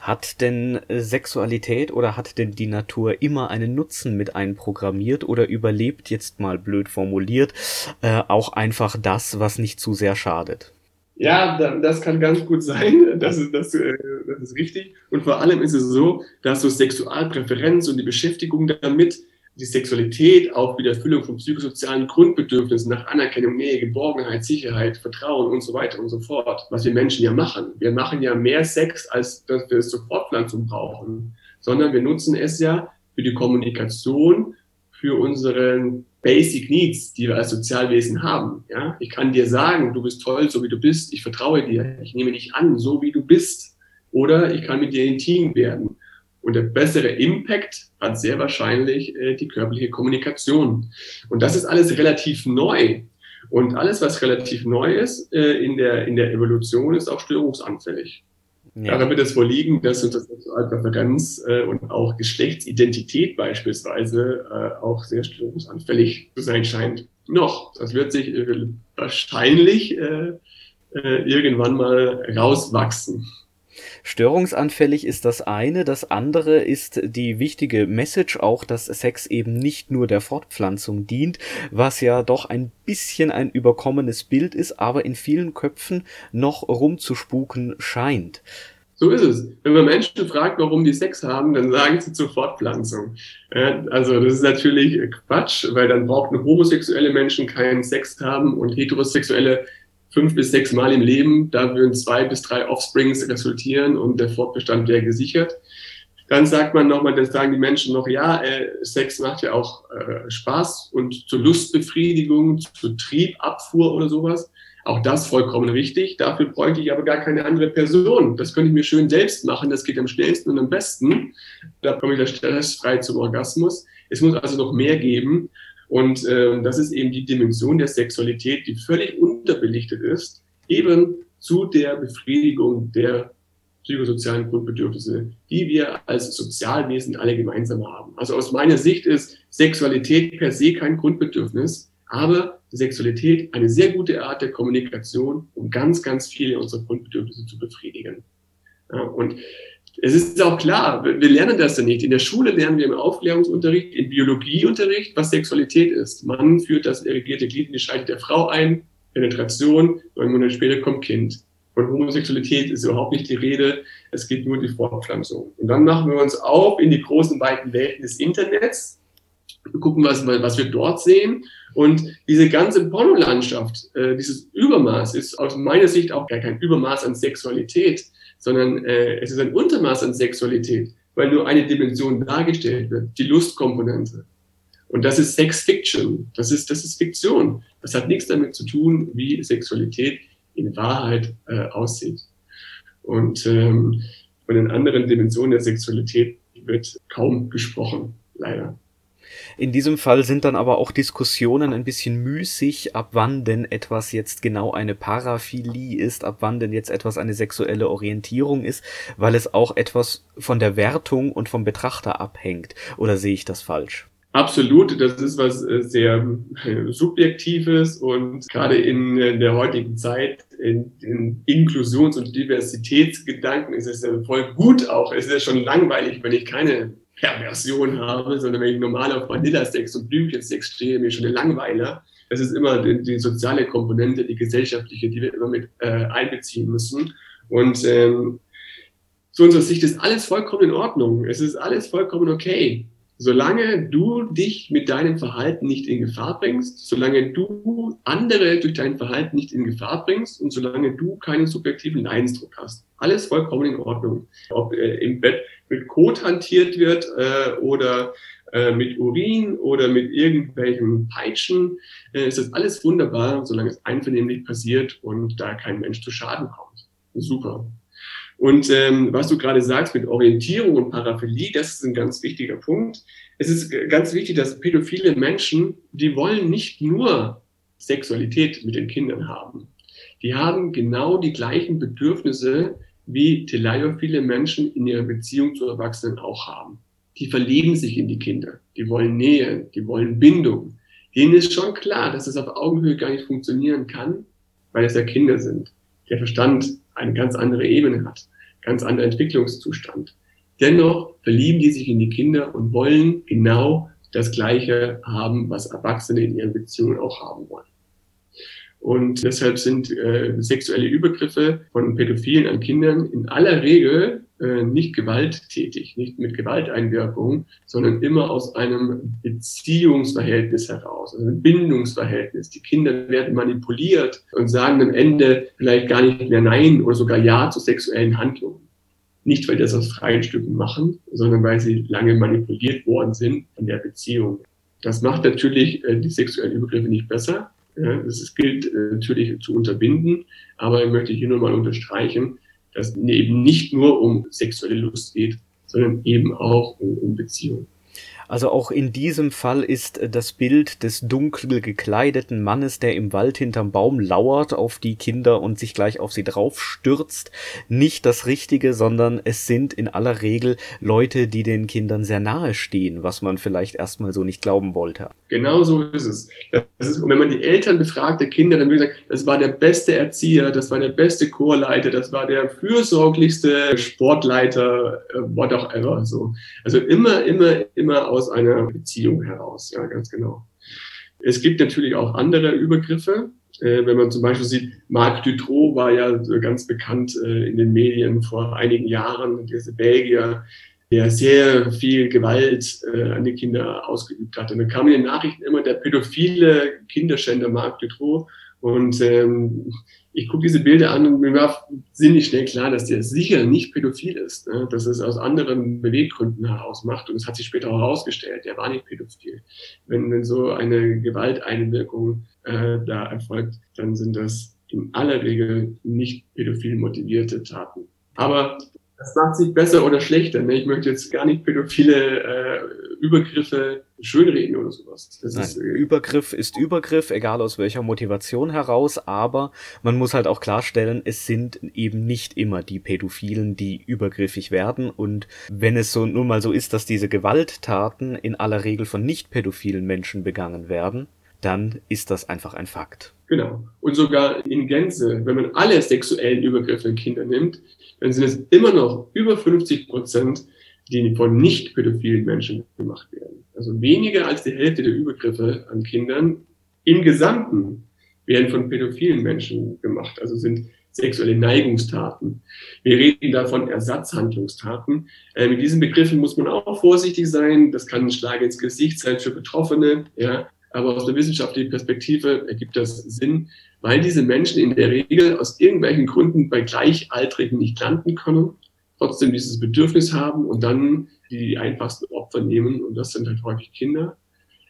Speaker 1: Hat denn Sexualität oder hat denn die Natur immer einen Nutzen mit einprogrammiert oder überlebt, jetzt mal blöd formuliert, äh, auch einfach das, was nicht zu sehr schadet?
Speaker 4: Ja, das kann ganz gut sein. Das ist, das, äh, das ist richtig. Und vor allem ist es so, dass so Sexualpräferenz und die Beschäftigung damit die Sexualität auch wie Erfüllung von psychosozialen Grundbedürfnissen nach Anerkennung, Nähe, Geborgenheit, Sicherheit, Vertrauen und so weiter und so fort, was wir Menschen ja machen. Wir machen ja mehr Sex, als dass wir es zur Fortpflanzung brauchen, sondern wir nutzen es ja für die Kommunikation, für unsere Basic Needs, die wir als Sozialwesen haben. Ja? Ich kann dir sagen, du bist toll, so wie du bist, ich vertraue dir, ich nehme dich an, so wie du bist. Oder ich kann mit dir intim werden. Und der bessere Impact hat sehr wahrscheinlich äh, die körperliche Kommunikation. Und das ist alles relativ neu. Und alles, was relativ neu ist äh, in, der, in der Evolution, ist auch störungsanfällig. Ja. Daran wird es wohl liegen, dass uns das Sexualpräferenz äh, und auch Geschlechtsidentität beispielsweise äh, auch sehr störungsanfällig zu sein scheint. Noch, das wird sich äh, wahrscheinlich äh, äh, irgendwann mal rauswachsen.
Speaker 1: Störungsanfällig ist das eine, das andere ist die wichtige Message auch, dass Sex eben nicht nur der Fortpflanzung dient, was ja doch ein bisschen ein überkommenes Bild ist, aber in vielen Köpfen noch rumzuspuken scheint.
Speaker 4: So ist es. Wenn man Menschen fragt, warum die Sex haben, dann sagen sie zur Fortpflanzung. Also das ist natürlich Quatsch, weil dann brauchten homosexuelle Menschen keinen Sex haben und heterosexuelle fünf bis sechs Mal im Leben. Da würden zwei bis drei Offsprings resultieren und der Fortbestand wäre gesichert. Dann sagt man nochmal, dann sagen die Menschen noch, ja, äh, Sex macht ja auch äh, Spaß und zur Lustbefriedigung, zur Triebabfuhr oder sowas. Auch das vollkommen richtig. Dafür bräuchte ich aber gar keine andere Person. Das könnte ich mir schön selbst machen. Das geht am schnellsten und am besten. Da komme ich da stressfrei zum Orgasmus. Es muss also noch mehr geben. Und äh, das ist eben die Dimension der Sexualität, die völlig unterbelichtet ist, eben zu der Befriedigung der psychosozialen Grundbedürfnisse, die wir als Sozialwesen alle gemeinsam haben. Also aus meiner Sicht ist Sexualität per se kein Grundbedürfnis, aber Sexualität eine sehr gute Art der Kommunikation, um ganz, ganz viele unserer Grundbedürfnisse zu befriedigen. Ja, und es ist auch klar, wir lernen das ja nicht. In der Schule lernen wir im Aufklärungsunterricht, im Biologieunterricht, was Sexualität ist. Man führt das irrigierte Glied in die Scheide der Frau ein, Penetration, neun Monate später kommt Kind. Von Homosexualität ist überhaupt nicht die Rede. Es geht nur die Fortpflanzung. Und dann machen wir uns auf in die großen, weiten Welten des Internets, gucken, was, was wir dort sehen. Und diese ganze Pornolandschaft, äh, dieses Übermaß ist aus meiner Sicht auch gar kein Übermaß an Sexualität, sondern äh, es ist ein Untermaß an Sexualität, weil nur eine Dimension dargestellt wird, die Lustkomponente. Und das ist Sex Fiction. Das ist, das ist Fiktion. Das hat nichts damit zu tun, wie Sexualität in Wahrheit äh, aussieht. Und ähm, von den anderen Dimensionen der Sexualität wird kaum gesprochen, leider.
Speaker 1: In diesem Fall sind dann aber auch Diskussionen ein bisschen müßig, ab wann denn etwas jetzt genau eine Paraphilie ist, ab wann denn jetzt etwas eine sexuelle Orientierung ist, weil es auch etwas von der Wertung und vom Betrachter abhängt. Oder sehe ich das falsch?
Speaker 4: Absolut, das ist was äh, sehr äh, Subjektives und gerade in äh, der heutigen Zeit in, in Inklusions- und Diversitätsgedanken ist es voll gut auch. Es ist ja schon langweilig, wenn ich keine Perversion habe, sondern wenn ich normal auf Vanillasex und Blümchensex stehe, mir schon eine Langweiler. Das ist immer die, die, soziale Komponente, die gesellschaftliche, die wir immer mit äh, einbeziehen müssen. Und ähm, zu unserer Sicht ist alles vollkommen in Ordnung. Es ist alles vollkommen okay solange du dich mit deinem Verhalten nicht in Gefahr bringst, solange du andere durch dein Verhalten nicht in Gefahr bringst und solange du keinen subjektiven Leidensdruck hast. Alles vollkommen in Ordnung. Ob äh, im Bett mit Kot hantiert wird äh, oder äh, mit Urin oder mit irgendwelchen Peitschen, äh, ist das alles wunderbar, solange es einvernehmlich passiert und da kein Mensch zu Schaden kommt. Super. Und ähm, was du gerade sagst mit Orientierung und Paraphilie, das ist ein ganz wichtiger Punkt. Es ist ganz wichtig, dass pädophile Menschen, die wollen nicht nur Sexualität mit den Kindern haben. Die haben genau die gleichen Bedürfnisse, wie teleiophile Menschen in ihrer Beziehung zu Erwachsenen auch haben. Die verlieben sich in die Kinder, die wollen Nähe, die wollen Bindung. Denen ist schon klar, dass es auf Augenhöhe gar nicht funktionieren kann, weil es ja Kinder sind. Der Verstand eine ganz andere Ebene hat ganz anderer Entwicklungszustand. Dennoch verlieben die sich in die Kinder und wollen genau das Gleiche haben, was Erwachsene in ihren Beziehungen auch haben wollen. Und deshalb sind äh, sexuelle Übergriffe von Pädophilen an Kindern in aller Regel äh, nicht gewalttätig, nicht mit Gewalteinwirkung, sondern immer aus einem Beziehungsverhältnis heraus, also ein Bindungsverhältnis. Die Kinder werden manipuliert und sagen am Ende vielleicht gar nicht mehr Nein oder sogar Ja zu sexuellen Handlungen. Nicht, weil das aus freien Stücken machen, sondern weil sie lange manipuliert worden sind in der Beziehung. Das macht natürlich äh, die sexuellen Übergriffe nicht besser. Das gilt äh, natürlich zu unterbinden, aber ich möchte hier nur mal unterstreichen, dass es eben nicht nur um sexuelle Lust geht, sondern eben auch um, um Beziehung.
Speaker 1: Also auch in diesem Fall ist äh, das Bild des dunkel gekleideten Mannes, der im Wald hinterm Baum lauert auf die Kinder und sich gleich auf sie draufstürzt, nicht das Richtige, sondern es sind in aller Regel Leute, die den Kindern sehr nahe stehen, was man vielleicht erstmal so nicht glauben wollte.
Speaker 4: Genau so ist es. Ist, wenn man die Eltern befragt der Kinder, dann würde ich sagen, das war der beste Erzieher, das war der beste Chorleiter, das war der fürsorglichste Sportleiter, äh, what auch ever. So. Also immer, immer, immer aus aus einer Beziehung heraus, ja, ganz genau. Es gibt natürlich auch andere Übergriffe. Äh, wenn man zum Beispiel sieht, Marc Dutroux war ja ganz bekannt äh, in den Medien vor einigen Jahren, dieser Belgier, der sehr viel Gewalt äh, an die Kinder ausgeübt hat. Und dann kam in den Nachrichten immer der pädophile Kinderschänder Marc Dutroux. Und ähm, ich gucke diese Bilder an und mir war ziemlich schnell klar, dass der sicher nicht pädophil ist, ne? dass es aus anderen Beweggründen heraus macht. Und es hat sich später auch herausgestellt, der war nicht pädophil. Wenn, wenn so eine Gewalteinwirkung äh, da erfolgt, dann sind das in aller Regel nicht pädophil motivierte Taten. Aber das macht sich besser oder schlechter. Ne? Ich möchte jetzt gar nicht pädophile äh, Übergriffe schönreden oder sowas.
Speaker 1: Ist, äh, Übergriff ist Übergriff, egal aus welcher Motivation heraus, aber man muss halt auch klarstellen, es sind eben nicht immer die Pädophilen, die übergriffig werden und wenn es so nun mal so ist, dass diese Gewalttaten in aller Regel von nicht pädophilen Menschen begangen werden, dann ist das einfach ein Fakt.
Speaker 4: Genau. Und sogar in Gänze, wenn man alle sexuellen Übergriffe in Kinder nimmt, dann sind es immer noch über 50 Prozent, die von nicht pädophilen Menschen gemacht werden. Also weniger als die Hälfte der Übergriffe an Kindern im Gesamten werden von pädophilen Menschen gemacht, also sind sexuelle Neigungstaten. Wir reden da von Ersatzhandlungstaten. Äh, mit diesen Begriffen muss man auch vorsichtig sein. Das kann ein Schlag ins Gesicht sein für Betroffene, ja. Aber aus der wissenschaftlichen Perspektive ergibt das Sinn, weil diese Menschen in der Regel aus irgendwelchen Gründen bei Gleichaltrigen nicht landen können, trotzdem dieses Bedürfnis haben und dann die einfachsten Opfer nehmen. Und das sind halt häufig Kinder,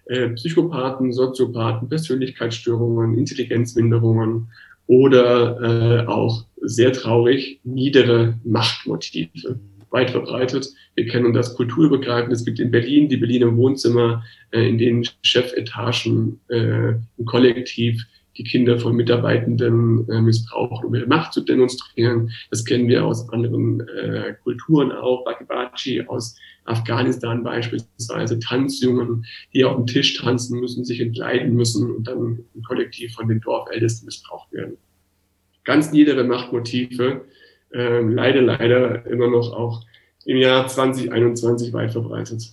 Speaker 4: äh, Psychopathen, Soziopathen, Persönlichkeitsstörungen, Intelligenzminderungen oder äh, auch sehr traurig niedere Machtmotive weit verbreitet. Wir kennen das kulturübergreifend. Es gibt in Berlin die Berliner Wohnzimmer, äh, in denen Chefetagen äh, im Kollektiv die Kinder von Mitarbeitenden äh, missbrauchen, um ihre Macht zu demonstrieren. Das kennen wir aus anderen äh, Kulturen auch, Bakibachi aus Afghanistan beispielsweise, Tanzjungen, die auf dem Tisch tanzen müssen, sich entleiden müssen und dann im Kollektiv von den Dorfältesten missbraucht werden. Ganz niedere Machtmotive, äh, leider, leider immer noch auch im Jahr 2021 weit verbreitet.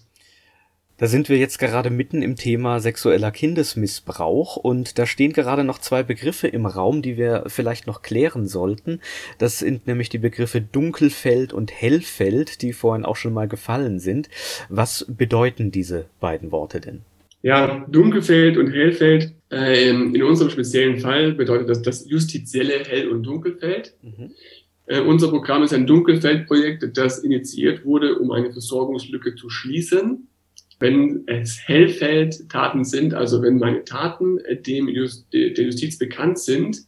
Speaker 1: Da sind wir jetzt gerade mitten im Thema sexueller Kindesmissbrauch und da stehen gerade noch zwei Begriffe im Raum, die wir vielleicht noch klären sollten. Das sind nämlich die Begriffe Dunkelfeld und Hellfeld, die vorhin auch schon mal gefallen sind. Was bedeuten diese beiden Worte denn?
Speaker 4: Ja, Dunkelfeld und Hellfeld. Äh, in unserem speziellen Fall bedeutet das das justizielle Hell- und Dunkelfeld. Mhm. Äh, unser Programm ist ein Dunkelfeldprojekt, das initiiert wurde, um eine Versorgungslücke zu schließen. Wenn es Hellfeldtaten sind, also wenn meine Taten äh, dem Just, der Justiz bekannt sind,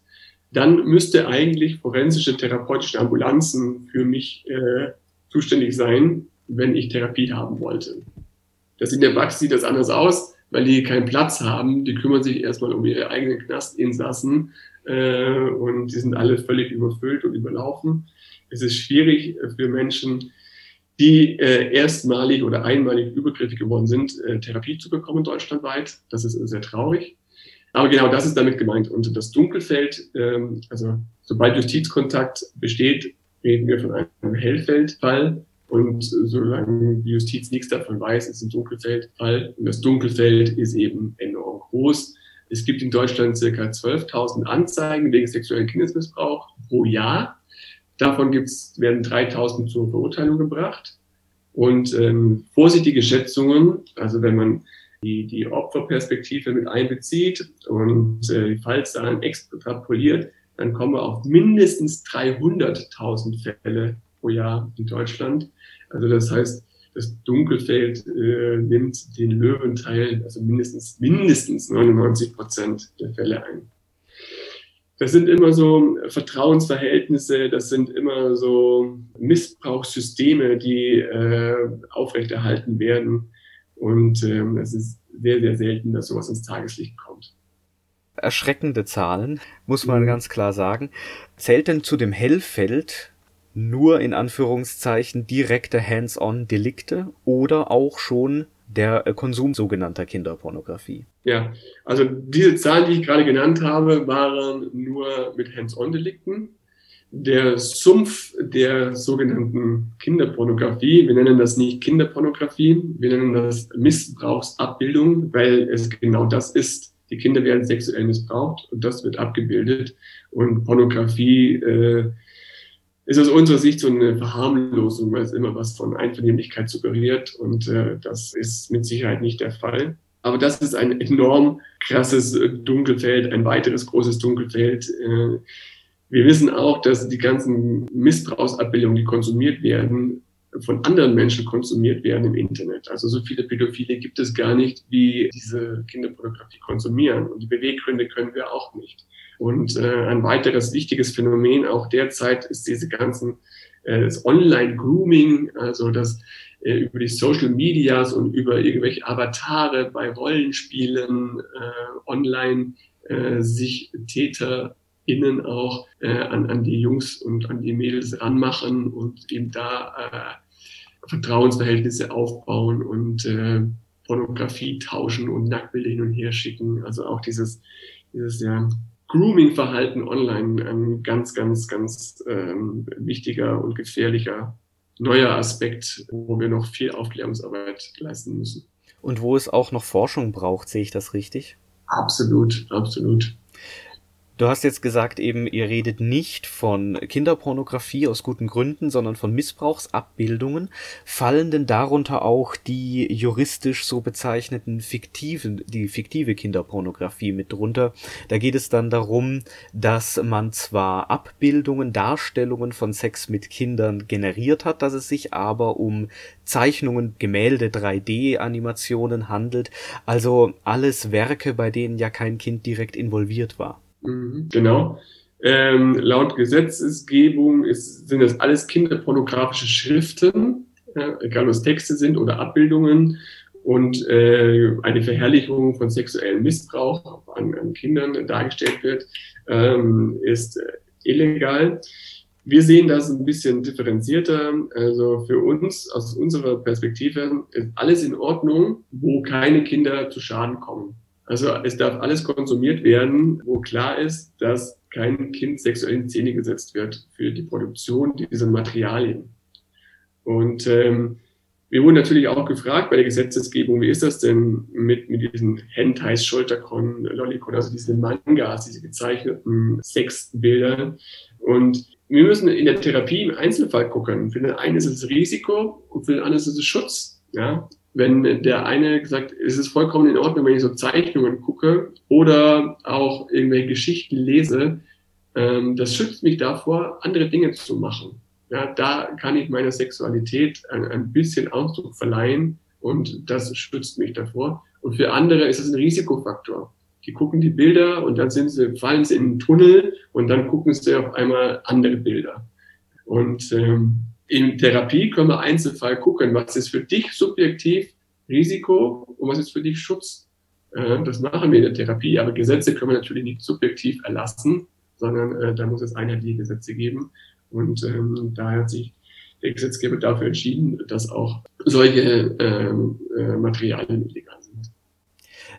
Speaker 4: dann müsste eigentlich forensische therapeutische Ambulanzen für mich äh, zuständig sein, wenn ich Therapie haben wollte. Das in der Praxis sieht das anders aus, weil die keinen Platz haben. Die kümmern sich erstmal um ihre eigenen Knastinsassen äh, und die sind alle völlig überfüllt und überlaufen. Es ist schwierig für Menschen, die äh, erstmalig oder einmalig übergriffig geworden sind, äh, Therapie zu bekommen deutschlandweit. Das ist sehr traurig. Aber genau das ist damit gemeint. Und das Dunkelfeld, ähm, also sobald Justizkontakt besteht, reden wir von einem Hellfeldfall. Und solange die Justiz nichts davon weiß, ist es ein Dunkelfeldfall. Und das Dunkelfeld ist eben enorm groß. Es gibt in Deutschland circa 12.000 Anzeigen wegen sexuellen Kindesmissbrauch pro Jahr. Davon gibt's, werden 3.000 zur Verurteilung gebracht. Und ähm, vorsichtige Schätzungen, also wenn man die, die Opferperspektive mit einbezieht und äh, die Fallzahlen extrapoliert, dann kommen wir auf mindestens 300.000 Fälle pro Jahr in Deutschland. Also das heißt, das Dunkelfeld äh, nimmt den Löwenteil, also mindestens, mindestens 99 Prozent der Fälle ein. Das sind immer so Vertrauensverhältnisse, das sind immer so Missbrauchssysteme, die äh, aufrechterhalten werden. Und ähm, es ist sehr, sehr selten, dass sowas ins Tageslicht kommt.
Speaker 1: Erschreckende Zahlen, muss man mhm. ganz klar sagen. Zählt denn zu dem Hellfeld nur in Anführungszeichen direkte Hands-on-Delikte oder auch schon der äh, Konsum sogenannter Kinderpornografie.
Speaker 4: Ja, also diese Zahlen, die ich gerade genannt habe, waren nur mit Hands-on-Delikten. Der Sumpf der sogenannten Kinderpornografie, wir nennen das nicht Kinderpornografie, wir nennen das Missbrauchsabbildung, weil es genau das ist. Die Kinder werden sexuell missbraucht und das wird abgebildet. Und Pornografie äh, ist aus unserer Sicht so eine Verharmlosung, weil es immer was von Einvernehmlichkeit suggeriert und äh, das ist mit Sicherheit nicht der Fall. Aber das ist ein enorm krasses Dunkelfeld, ein weiteres großes Dunkelfeld. Äh, wir wissen auch, dass die ganzen Missbrauchsabbildungen, die konsumiert werden, von anderen Menschen konsumiert werden im Internet. Also so viele Pädophile gibt es gar nicht, wie diese Kinderpornografie konsumieren. Und die Beweggründe können wir auch nicht. Und äh, ein weiteres wichtiges Phänomen auch derzeit ist diese ganzen äh, das Online-Grooming, also das äh, über die Social Medias und über irgendwelche Avatare bei Rollenspielen äh, online äh, sich TäterInnen auch äh, an, an die Jungs und an die Mädels ranmachen und eben da äh, Vertrauensverhältnisse aufbauen und äh, Pornografie tauschen und Nacktbilder hin und her schicken. Also auch dieses, dieses ja, Grooming-Verhalten online ein ganz, ganz, ganz ähm, wichtiger und gefährlicher neuer Aspekt, wo wir noch viel Aufklärungsarbeit leisten müssen.
Speaker 1: Und wo es auch noch Forschung braucht, sehe ich das richtig?
Speaker 4: Absolut, absolut.
Speaker 1: Du hast jetzt gesagt, eben, ihr redet nicht von Kinderpornografie aus guten Gründen, sondern von Missbrauchsabbildungen. Fallen denn darunter auch die juristisch so bezeichneten fiktiven, die fiktive Kinderpornografie mit drunter? Da geht es dann darum, dass man zwar Abbildungen, Darstellungen von Sex mit Kindern generiert hat, dass es sich aber um Zeichnungen, Gemälde, 3D-Animationen handelt, also alles Werke, bei denen ja kein Kind direkt involviert war.
Speaker 4: Mhm, genau. Ähm, laut Gesetzesgebung ist, sind das alles kinderpornografische Schriften, ja, egal ob es Texte sind oder Abbildungen und äh, eine Verherrlichung von sexuellem Missbrauch an, an Kindern dargestellt wird, ähm, ist äh, illegal. Wir sehen das ein bisschen differenzierter. Also für uns, aus unserer Perspektive, ist alles in Ordnung, wo keine Kinder zu Schaden kommen. Also es darf alles konsumiert werden, wo klar ist, dass kein Kind sexuell in Szene gesetzt wird für die Produktion dieser Materialien. Und ähm, wir wurden natürlich auch gefragt bei der Gesetzesgebung, wie ist das denn mit, mit diesen Hentais, Schulterkon, Lollikon, also diese Mangas, diese gezeichneten Sexbilder. Und wir müssen in der Therapie im Einzelfall gucken. Für den einen ist es Risiko und für den anderen ist es Schutz. Ja? Wenn der eine gesagt, es ist vollkommen in Ordnung, wenn ich so Zeichnungen gucke oder auch irgendwelche Geschichten lese, ähm, das schützt mich davor, andere Dinge zu machen. Ja, da kann ich meiner Sexualität ein, ein bisschen Ausdruck verleihen und das schützt mich davor. Und für andere ist es ein Risikofaktor. Die gucken die Bilder und dann sind sie, fallen sie in einen Tunnel und dann gucken sie auf einmal andere Bilder. Und ähm, in Therapie können wir Einzelfall gucken, was ist für dich subjektiv Risiko und was ist für dich Schutz. Äh, das machen wir in der Therapie, aber Gesetze können wir natürlich nicht subjektiv erlassen, sondern äh, da muss es einheitliche Gesetze geben. Und ähm, daher hat sich der Gesetzgeber dafür entschieden, dass auch solche ähm, äh, Materialien illegal.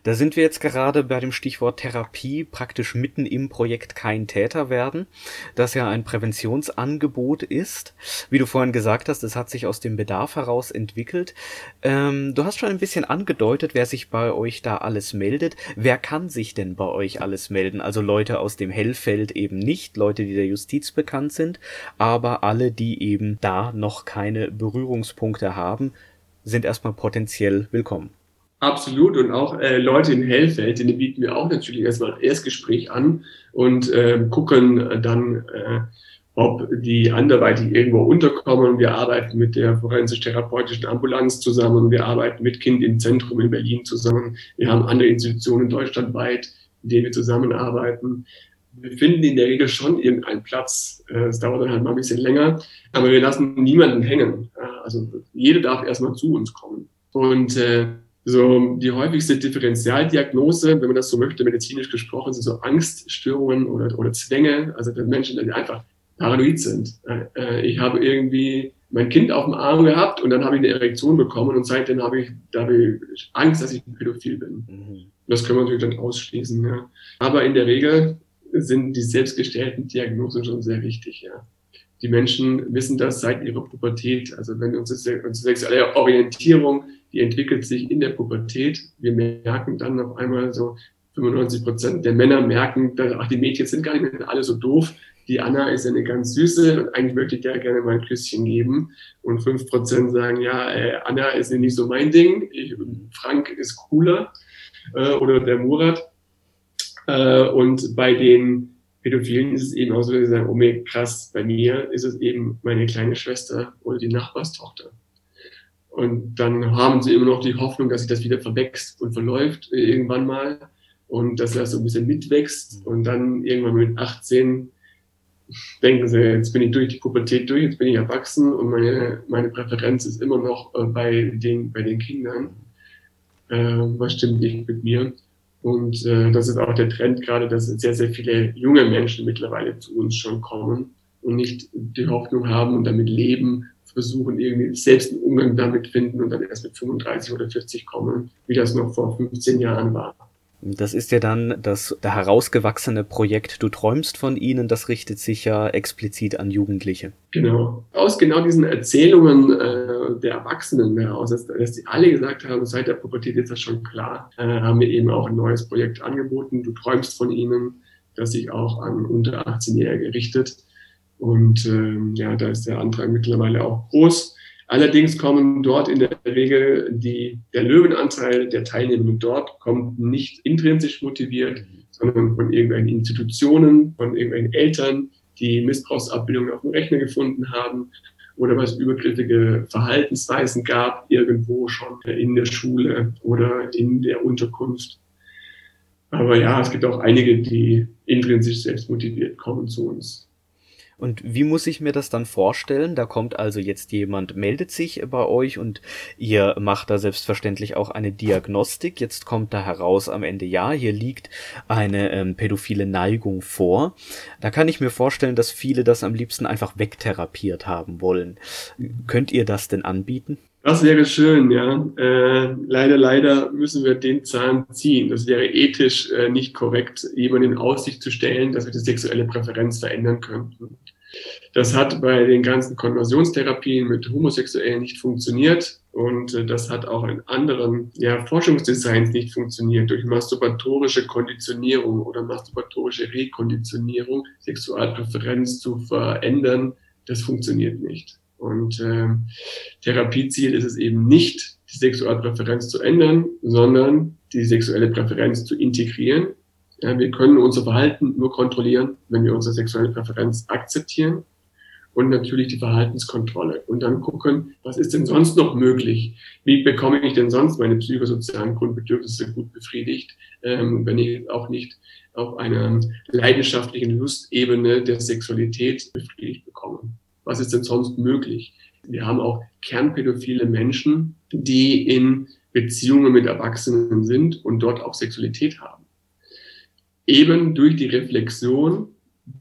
Speaker 1: Da sind wir jetzt gerade bei dem Stichwort Therapie praktisch mitten im Projekt Kein Täter werden, das ja ein Präventionsangebot ist. Wie du vorhin gesagt hast, es hat sich aus dem Bedarf heraus entwickelt. Ähm, du hast schon ein bisschen angedeutet, wer sich bei euch da alles meldet. Wer kann sich denn bei euch alles melden? Also Leute aus dem Hellfeld eben nicht, Leute, die der Justiz bekannt sind, aber alle, die eben da noch keine Berührungspunkte haben, sind erstmal potenziell willkommen.
Speaker 4: Absolut. Und auch äh, Leute in Hellfeld, denen bieten wir auch natürlich erstmal ein Erstgespräch an und äh, gucken dann, äh, ob die anderweitig irgendwo unterkommen. Wir arbeiten mit der forensisch-therapeutischen Ambulanz zusammen. Wir arbeiten mit Kind im Zentrum in Berlin zusammen. Wir haben andere Institutionen deutschlandweit, mit denen wir zusammenarbeiten. Wir finden in der Regel schon irgendeinen Platz. Äh, es dauert dann halt mal ein bisschen länger, aber wir lassen niemanden hängen. Also jeder darf erstmal zu uns kommen. Und äh, so die häufigste Differentialdiagnose, wenn man das so möchte, medizinisch gesprochen, sind so Angststörungen oder, oder Zwänge, also für Menschen, die einfach paranoid sind. Äh, ich habe irgendwie mein Kind auf dem Arm gehabt und dann habe ich eine Erektion bekommen und seitdem habe ich, da habe ich Angst, dass ich ein Pädophil bin. Mhm. Das können wir natürlich dann ausschließen. Ja. Aber in der Regel sind die selbstgestellten Diagnosen schon sehr wichtig. Ja. Die Menschen wissen das seit ihrer Pubertät. Also wenn unsere, unsere sexuelle Orientierung die entwickelt sich in der Pubertät. Wir merken dann auf einmal so 95 Prozent der Männer merken, dass, ach, die Mädchen sind gar nicht mehr alle so doof. Die Anna ist eine ganz süße und eigentlich möchte ich der gerne mal ein Küsschen geben. Und fünf Prozent sagen, ja, äh, Anna ist nicht so mein Ding. Ich, Frank ist cooler äh, oder der Murat. Äh, und bei den Pädophilen ist es eben auch so, dass sie sagen, oh mir krass, bei mir ist es eben meine kleine Schwester oder die Nachbarstochter. Und dann haben sie immer noch die Hoffnung, dass sich das wieder verwächst und verläuft irgendwann mal und dass das so ein bisschen mitwächst und dann irgendwann mit 18 denken sie, jetzt bin ich durch die Pubertät durch, jetzt bin ich erwachsen und meine, meine Präferenz ist immer noch äh, bei, den, bei den Kindern. Äh, was stimmt nicht mit mir? Und äh, das ist auch der Trend gerade, dass sehr, sehr viele junge Menschen mittlerweile zu uns schon kommen und nicht die Hoffnung haben und damit leben, versuchen irgendwie selbst einen Umgang damit finden und dann erst mit 35 oder 40 kommen, wie das noch vor 15 Jahren war.
Speaker 1: Das ist ja dann das da herausgewachsene Projekt Du träumst von ihnen, das richtet sich ja explizit an Jugendliche.
Speaker 4: Genau. Aus genau diesen Erzählungen äh, der Erwachsenen heraus, dass, dass die alle gesagt haben, seit der Pubertät ist das schon klar, äh, haben wir eben auch ein neues Projekt angeboten. Du träumst von ihnen, das sich auch an unter 18-Jährige richtet. Und ähm, ja, da ist der Antrag mittlerweile auch groß. Allerdings kommen dort in der Regel die, der Löwenanteil der Teilnehmenden dort kommt nicht intrinsisch motiviert, sondern von irgendwelchen Institutionen, von irgendwelchen Eltern, die Missbrauchsabbildungen auf dem Rechner gefunden haben oder was übergriffige Verhaltensweisen gab irgendwo schon in der Schule oder in der Unterkunft. Aber ja, es gibt auch einige, die intrinsisch selbst motiviert kommen zu uns.
Speaker 1: Und wie muss ich mir das dann vorstellen? Da kommt also jetzt jemand, meldet sich bei euch und ihr macht da selbstverständlich auch eine Diagnostik. Jetzt kommt da heraus am Ende, ja, hier liegt eine ähm, pädophile Neigung vor. Da kann ich mir vorstellen, dass viele das am liebsten einfach wegtherapiert haben wollen. Könnt ihr das denn anbieten?
Speaker 4: Das wäre schön, ja. Äh, leider, leider müssen wir den Zahn ziehen. Das wäre ethisch äh, nicht korrekt, jemanden in Aussicht zu stellen, dass wir die sexuelle Präferenz verändern könnten. Das hat bei den ganzen Konversionstherapien mit Homosexuellen nicht funktioniert und äh, das hat auch in anderen ja, Forschungsdesigns nicht funktioniert. Durch masturbatorische Konditionierung oder masturbatorische Rekonditionierung Sexualpräferenz zu verändern, das funktioniert nicht. Und äh, Therapieziel ist es eben nicht, die Sexualpräferenz zu ändern, sondern die sexuelle Präferenz zu integrieren ja, wir können unser Verhalten nur kontrollieren, wenn wir unsere sexuelle Präferenz akzeptieren und natürlich die Verhaltenskontrolle und dann gucken, was ist denn sonst noch möglich? Wie bekomme ich denn sonst meine psychosozialen Grundbedürfnisse gut befriedigt, ähm, wenn ich auch nicht auf einer leidenschaftlichen Lustebene der Sexualität befriedigt bekomme? Was ist denn sonst möglich? Wir haben auch kernpädophile Menschen, die in Beziehungen mit Erwachsenen sind und dort auch Sexualität haben eben durch die Reflexion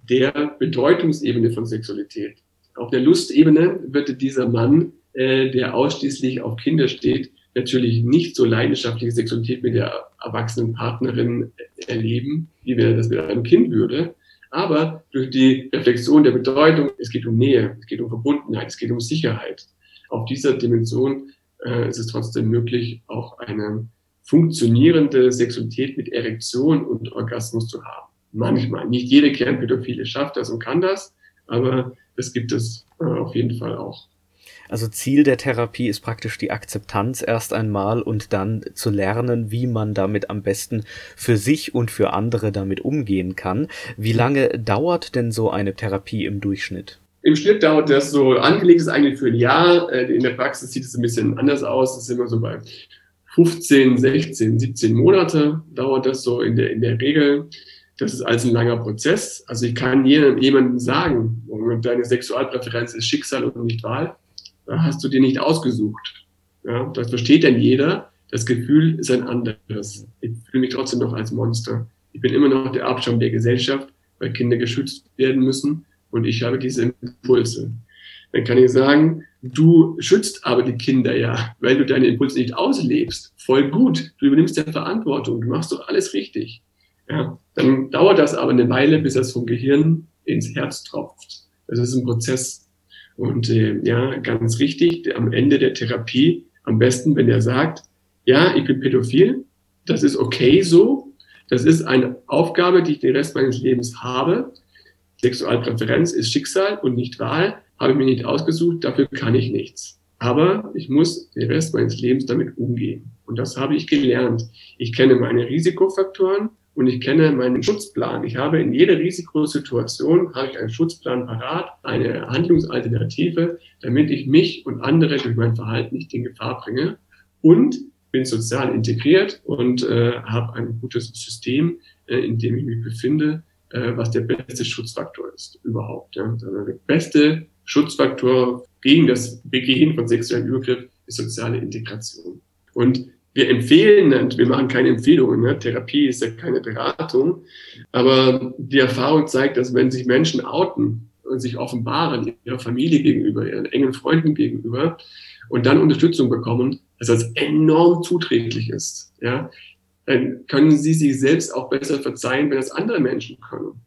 Speaker 4: der Bedeutungsebene von Sexualität. Auf der Lustebene wird dieser Mann, äh, der ausschließlich auf Kinder steht, natürlich nicht so leidenschaftliche Sexualität mit der erwachsenen Partnerin erleben, wie wenn er das mit einem Kind würde. Aber durch die Reflexion der Bedeutung, es geht um Nähe, es geht um Verbundenheit, es geht um Sicherheit. Auf dieser Dimension äh, ist es trotzdem möglich, auch eine funktionierende Sexualität mit Erektion und Orgasmus zu haben. Manchmal. Nicht jede Kernpädophile schafft das und kann das, aber es gibt es äh, auf jeden Fall auch.
Speaker 1: Also Ziel der Therapie ist praktisch die Akzeptanz erst einmal und dann zu lernen, wie man damit am besten für sich und für andere damit umgehen kann. Wie lange dauert denn so eine Therapie im Durchschnitt?
Speaker 4: Im Schnitt dauert das so, angelegt ist eigentlich für ein Jahr. Äh, in der Praxis sieht es ein bisschen anders aus. Es ist immer so bei 15, 16, 17 Monate dauert das so in der, in der Regel. Das ist also ein langer Prozess. Also ich kann jemandem sagen, deine Sexualpräferenz ist Schicksal und nicht Wahl. Da hast du dir nicht ausgesucht. Ja, das versteht dann jeder. Das Gefühl ist ein anderes. Ich fühle mich trotzdem noch als Monster. Ich bin immer noch der Abschaum der Gesellschaft, weil Kinder geschützt werden müssen und ich habe diese Impulse. Dann kann ich sagen, du schützt aber die Kinder ja, weil du deine Impulse nicht auslebst. Voll gut. Du übernimmst ja Verantwortung. Du machst doch alles richtig. Ja, dann dauert das aber eine Weile, bis das vom Gehirn ins Herz tropft. Das ist ein Prozess. Und äh, ja, ganz richtig, am Ende der Therapie, am besten, wenn er sagt, ja, ich bin pädophil, das ist okay so, das ist eine Aufgabe, die ich den Rest meines Lebens habe. Sexualpräferenz ist Schicksal und nicht Wahl habe ich mir nicht ausgesucht, dafür kann ich nichts. Aber ich muss den Rest meines Lebens damit umgehen. Und das habe ich gelernt. Ich kenne meine Risikofaktoren und ich kenne meinen Schutzplan. Ich habe in jeder Risikosituation habe ich einen Schutzplan parat, eine Handlungsalternative, damit ich mich und andere durch mein Verhalten nicht in Gefahr bringe und bin sozial integriert und äh, habe ein gutes System, äh, in dem ich mich befinde, äh, was der beste Schutzfaktor ist überhaupt. Ja. Also der beste Schutzfaktor gegen das Begehen von sexuellem Übergriff ist soziale Integration. Und wir empfehlen wir machen keine Empfehlungen. Ne? Therapie ist ja keine Beratung. Aber die Erfahrung zeigt, dass wenn sich Menschen outen und sich offenbaren ihrer Familie gegenüber, ihren engen Freunden gegenüber und dann Unterstützung bekommen, dass das enorm zuträglich ist. Ja? Dann können sie sich selbst auch besser verzeihen, wenn das andere Menschen können.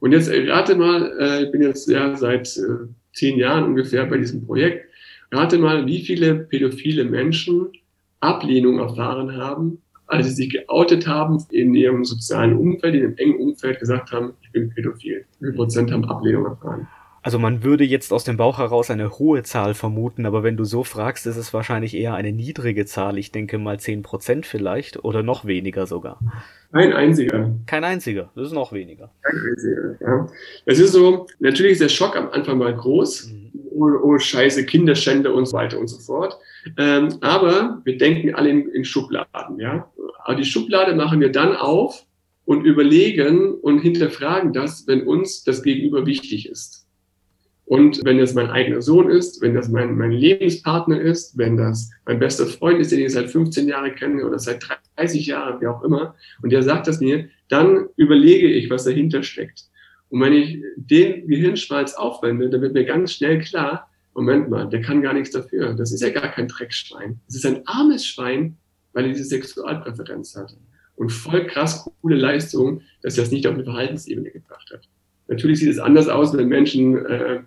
Speaker 4: Und jetzt rate mal, äh, ich bin jetzt ja seit äh, zehn Jahren ungefähr bei diesem Projekt, rate mal, wie viele pädophile Menschen Ablehnung erfahren haben, als sie sich geoutet haben in ihrem sozialen Umfeld, in einem engen Umfeld gesagt haben, ich bin pädophil. Wie viel Prozent haben Ablehnung erfahren?
Speaker 1: Also man würde jetzt aus dem Bauch heraus eine hohe Zahl vermuten, aber wenn du so fragst, ist es wahrscheinlich eher eine niedrige Zahl. Ich denke mal 10% vielleicht oder noch weniger sogar.
Speaker 4: Kein einziger.
Speaker 1: Kein einziger, das ist noch weniger.
Speaker 4: Kein einziger, ja. Es ist so, natürlich ist der Schock am Anfang mal groß. Mhm. Oh, oh Scheiße, Kinderschänder und so weiter und so fort. Ähm, aber wir denken alle in, in Schubladen, ja. Aber die Schublade machen wir dann auf und überlegen und hinterfragen das, wenn uns das Gegenüber wichtig ist. Und wenn das mein eigener Sohn ist, wenn das mein, mein Lebenspartner ist, wenn das mein bester Freund ist, den ich seit 15 Jahren kenne oder seit 30 Jahren, wie auch immer, und der sagt das mir, dann überlege ich, was dahinter steckt. Und wenn ich den Gehirnschmalz aufwende, dann wird mir ganz schnell klar, Moment mal, der kann gar nichts dafür. Das ist ja gar kein Dreckschwein. Das ist ein armes Schwein, weil er diese Sexualpräferenz hat. Und voll krass coole Leistung, dass er es nicht auf eine Verhaltensebene gebracht hat. Natürlich sieht es anders aus, wenn Menschen äh,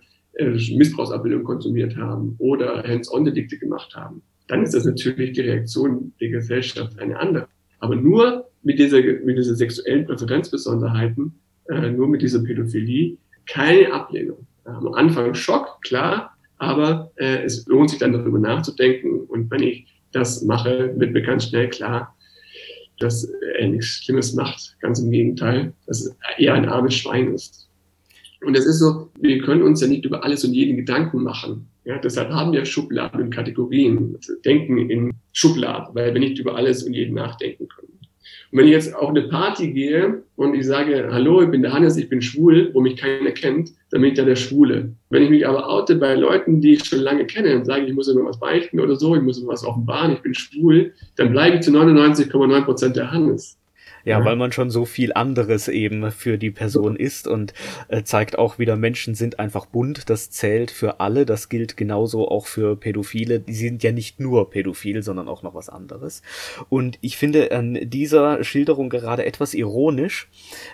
Speaker 4: Missbrauchsabbildung konsumiert haben oder Hands-on-Delikte gemacht haben, dann ist das natürlich die Reaktion der Gesellschaft eine andere. Aber nur mit dieser, mit dieser sexuellen Präferenzbesonderheiten, äh, nur mit dieser Pädophilie, keine Ablehnung. Am Anfang Schock, klar, aber äh, es lohnt sich dann darüber nachzudenken. Und wenn ich das mache, wird mir ganz schnell klar, dass er nichts Schlimmes macht. Ganz im Gegenteil, dass es eher ein armes Schwein ist. Und es ist so, wir können uns ja nicht über alles und jeden Gedanken machen. Ja, deshalb haben wir Schubladen und Kategorien, also denken in Schubladen, weil wir nicht über alles und jeden nachdenken können. Und wenn ich jetzt auf eine Party gehe und ich sage, hallo, ich bin der Hannes, ich bin schwul, wo mich keiner kennt, dann bin ich da der Schwule. Wenn ich mich aber oute bei Leuten, die ich schon lange kenne und sage, ich muss immer was beichten oder so, ich muss immer was offenbaren, ich bin schwul, dann bleibe ich zu 99,9 Prozent der Hannes.
Speaker 1: Ja, weil man schon so viel anderes eben für die Person ist und äh, zeigt auch wieder, Menschen sind einfach bunt, das zählt für alle, das gilt genauso auch für Pädophile. Die sind ja nicht nur pädophil, sondern auch noch was anderes. Und ich finde an dieser Schilderung gerade etwas ironisch,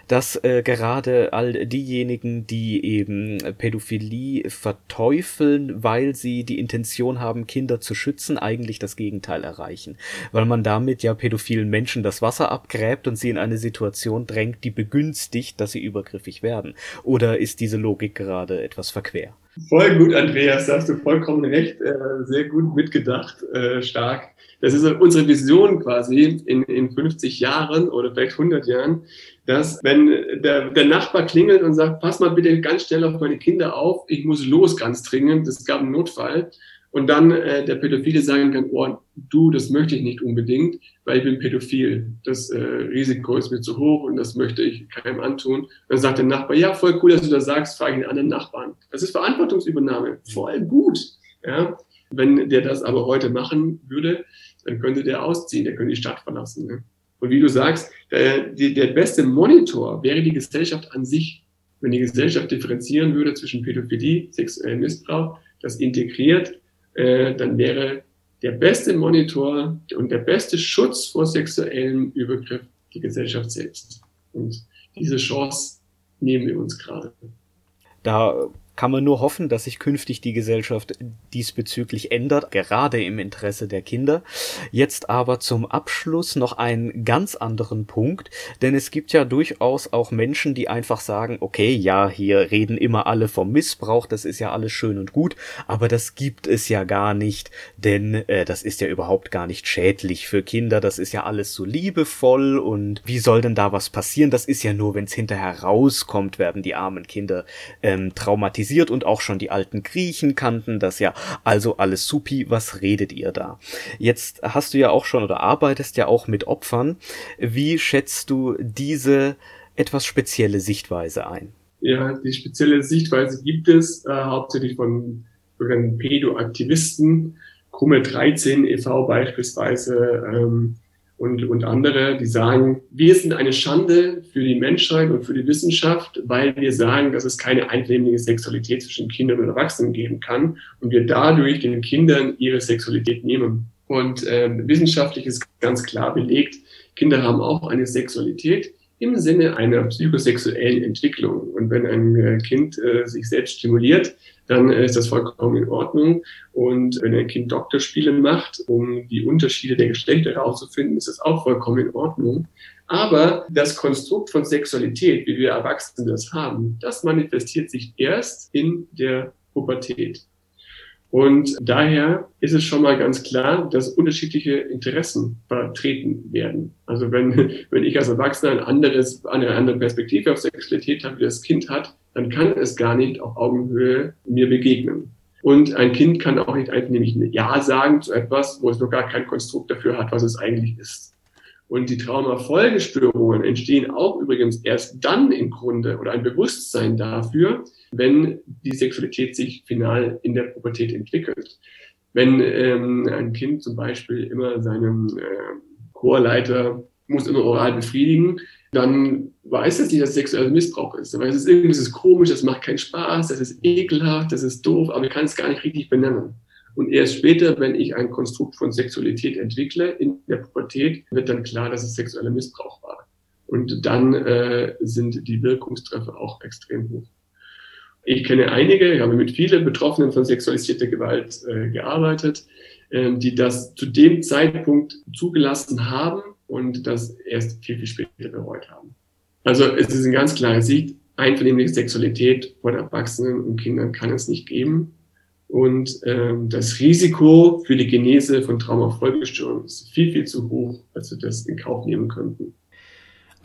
Speaker 1: dass äh, gerade all diejenigen, die eben Pädophilie verteufeln, weil sie die Intention haben, Kinder zu schützen, eigentlich das Gegenteil erreichen. Weil man damit ja pädophilen Menschen das Wasser abgräbt und und sie in eine Situation drängt, die begünstigt, dass sie übergriffig werden? Oder ist diese Logik gerade etwas verquer?
Speaker 4: Voll gut, Andreas, da hast du vollkommen recht, äh, sehr gut mitgedacht, äh, stark. Das ist unsere Vision quasi in, in 50 Jahren oder vielleicht 100 Jahren, dass wenn der, der Nachbar klingelt und sagt, pass mal bitte ganz schnell auf meine Kinder auf, ich muss los ganz dringend, es gab einen Notfall, und dann äh, der Pädophile sagen kann, oh, du, das möchte ich nicht unbedingt, weil ich bin pädophil. Das äh, Risiko ist mir zu hoch und das möchte ich keinem antun. Dann sagt der Nachbar, ja, voll cool, dass du das sagst, frage ich den anderen Nachbarn. Das ist Verantwortungsübernahme, voll gut. Ja? Wenn der das aber heute machen würde, dann könnte der ausziehen, der könnte die Stadt verlassen. Ne? Und wie du sagst, der, der beste Monitor wäre die Gesellschaft an sich. Wenn die Gesellschaft differenzieren würde zwischen Pädophilie, sexuellem Missbrauch, das integriert äh, dann wäre der beste Monitor und der beste Schutz vor sexuellem Übergriff die Gesellschaft selbst. Und diese Chance nehmen wir uns gerade.
Speaker 1: Da kann man nur hoffen, dass sich künftig die Gesellschaft diesbezüglich ändert, gerade im Interesse der Kinder. Jetzt aber zum Abschluss noch einen ganz anderen Punkt, denn es gibt ja durchaus auch Menschen, die einfach sagen, okay, ja, hier reden immer alle vom Missbrauch, das ist ja alles schön und gut, aber das gibt es ja gar nicht, denn äh, das ist ja überhaupt gar nicht schädlich für Kinder, das ist ja alles so liebevoll und wie soll denn da was passieren? Das ist ja nur, wenn es hinterher rauskommt, werden die armen Kinder ähm, traumatisiert kritisiert und auch schon die alten Griechen kannten das ja. Also alles supi, was redet ihr da? Jetzt hast du ja auch schon oder arbeitest ja auch mit Opfern. Wie schätzt du diese etwas spezielle Sichtweise ein?
Speaker 4: Ja, die spezielle Sichtweise gibt es äh, hauptsächlich von sogenannten Pedo-Aktivisten, Krumme 13 e.V. beispielsweise, ähm, und, und andere, die sagen, wir sind eine Schande für die Menschheit und für die Wissenschaft, weil wir sagen, dass es keine einvernehmliche Sexualität zwischen Kindern und Erwachsenen geben kann und wir dadurch den Kindern ihre Sexualität nehmen. Und äh, wissenschaftlich ist ganz klar belegt, Kinder haben auch eine Sexualität im Sinne einer psychosexuellen Entwicklung. Und wenn ein äh, Kind äh, sich selbst stimuliert, dann ist das vollkommen in Ordnung. Und wenn ein Kind Doktorspiele macht, um die Unterschiede der Geschlechter herauszufinden, ist das auch vollkommen in Ordnung. Aber das Konstrukt von Sexualität, wie wir Erwachsene das haben, das manifestiert sich erst in der Pubertät. Und daher ist es schon mal ganz klar, dass unterschiedliche Interessen vertreten werden. Also wenn, wenn ich als Erwachsener ein anderes, eine andere Perspektive auf Sexualität habe, wie das Kind hat, dann kann es gar nicht auf Augenhöhe mir begegnen. Und ein Kind kann auch nicht einfach nämlich ein Ja sagen zu etwas, wo es noch gar kein Konstrukt dafür hat, was es eigentlich ist. Und die Traumafolgestörungen entstehen auch übrigens erst dann im Grunde oder ein Bewusstsein dafür, wenn die Sexualität sich final in der Pubertät entwickelt. Wenn ähm, ein Kind zum Beispiel immer seinem äh, Chorleiter muss immer oral befriedigen, dann weiß es nicht, dass sexueller Missbrauch ist. Weil es ist irgendwie, das ist komisch, das macht keinen Spaß, das ist ekelhaft, das ist doof, aber ich kann es gar nicht richtig benennen. Und erst später, wenn ich ein Konstrukt von Sexualität entwickle in der Pubertät, wird dann klar, dass es sexueller Missbrauch war. Und dann äh, sind die Wirkungstreffer auch extrem hoch. Ich kenne einige, ich habe mit vielen Betroffenen von sexualisierter Gewalt äh, gearbeitet, äh, die das zu dem Zeitpunkt zugelassen haben und das erst viel, viel später bereut haben. Also es ist ein ganz klarer Sieg, einvernehmliche Sexualität von Erwachsenen und Kindern kann es nicht geben. Und ähm, das Risiko für die Genese von Traumafolgestörungen ist viel, viel zu hoch, als wir das in Kauf nehmen könnten.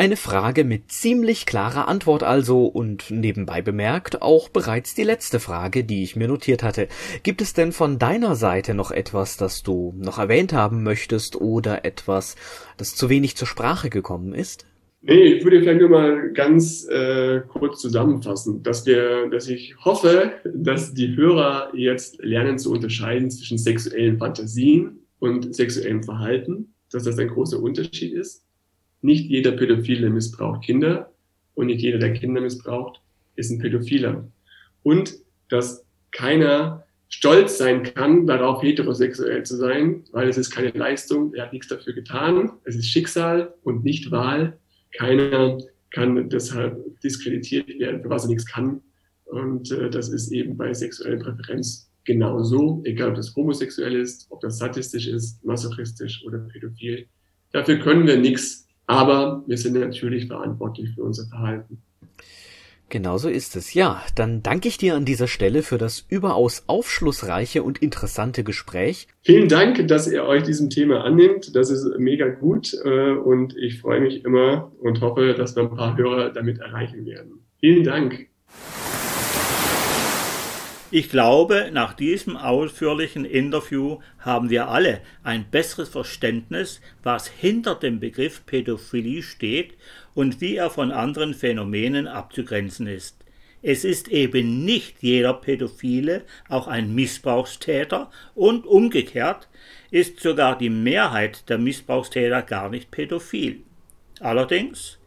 Speaker 1: Eine Frage mit ziemlich klarer Antwort also und nebenbei bemerkt auch bereits die letzte Frage, die ich mir notiert hatte. Gibt es denn von deiner Seite noch etwas, das du noch erwähnt haben möchtest oder etwas, das zu wenig zur Sprache gekommen ist?
Speaker 4: Nee, ich würde vielleicht nur mal ganz äh, kurz zusammenfassen, dass wir, dass ich hoffe, dass die Hörer jetzt lernen zu unterscheiden zwischen sexuellen Fantasien und sexuellem Verhalten, dass das ein großer Unterschied ist nicht jeder Pädophile missbraucht Kinder und nicht jeder, der Kinder missbraucht, ist ein Pädophiler. Und dass keiner stolz sein kann, darauf heterosexuell zu sein, weil es ist keine Leistung, er hat nichts dafür getan, es ist Schicksal und nicht Wahl. Keiner kann deshalb diskreditiert werden, für was er nichts kann. Und äh, das ist eben bei sexueller Präferenz genauso, egal ob das homosexuell ist, ob das sadistisch ist, masochistisch oder pädophil. Dafür können wir nichts aber wir sind natürlich verantwortlich für unser Verhalten.
Speaker 1: Genauso ist es. Ja, dann danke ich dir an dieser Stelle für das überaus aufschlussreiche und interessante Gespräch.
Speaker 4: Vielen Dank, dass ihr euch diesem Thema annimmt. Das ist mega gut äh, und ich freue mich immer und hoffe, dass wir ein paar Hörer damit erreichen werden. Vielen Dank.
Speaker 2: Ich glaube, nach diesem ausführlichen Interview haben wir alle ein besseres Verständnis, was hinter dem Begriff Pädophilie steht und wie er von anderen Phänomenen abzugrenzen ist. Es ist eben nicht jeder Pädophile auch ein Missbrauchstäter und umgekehrt ist sogar die Mehrheit der Missbrauchstäter gar nicht pädophil. Allerdings,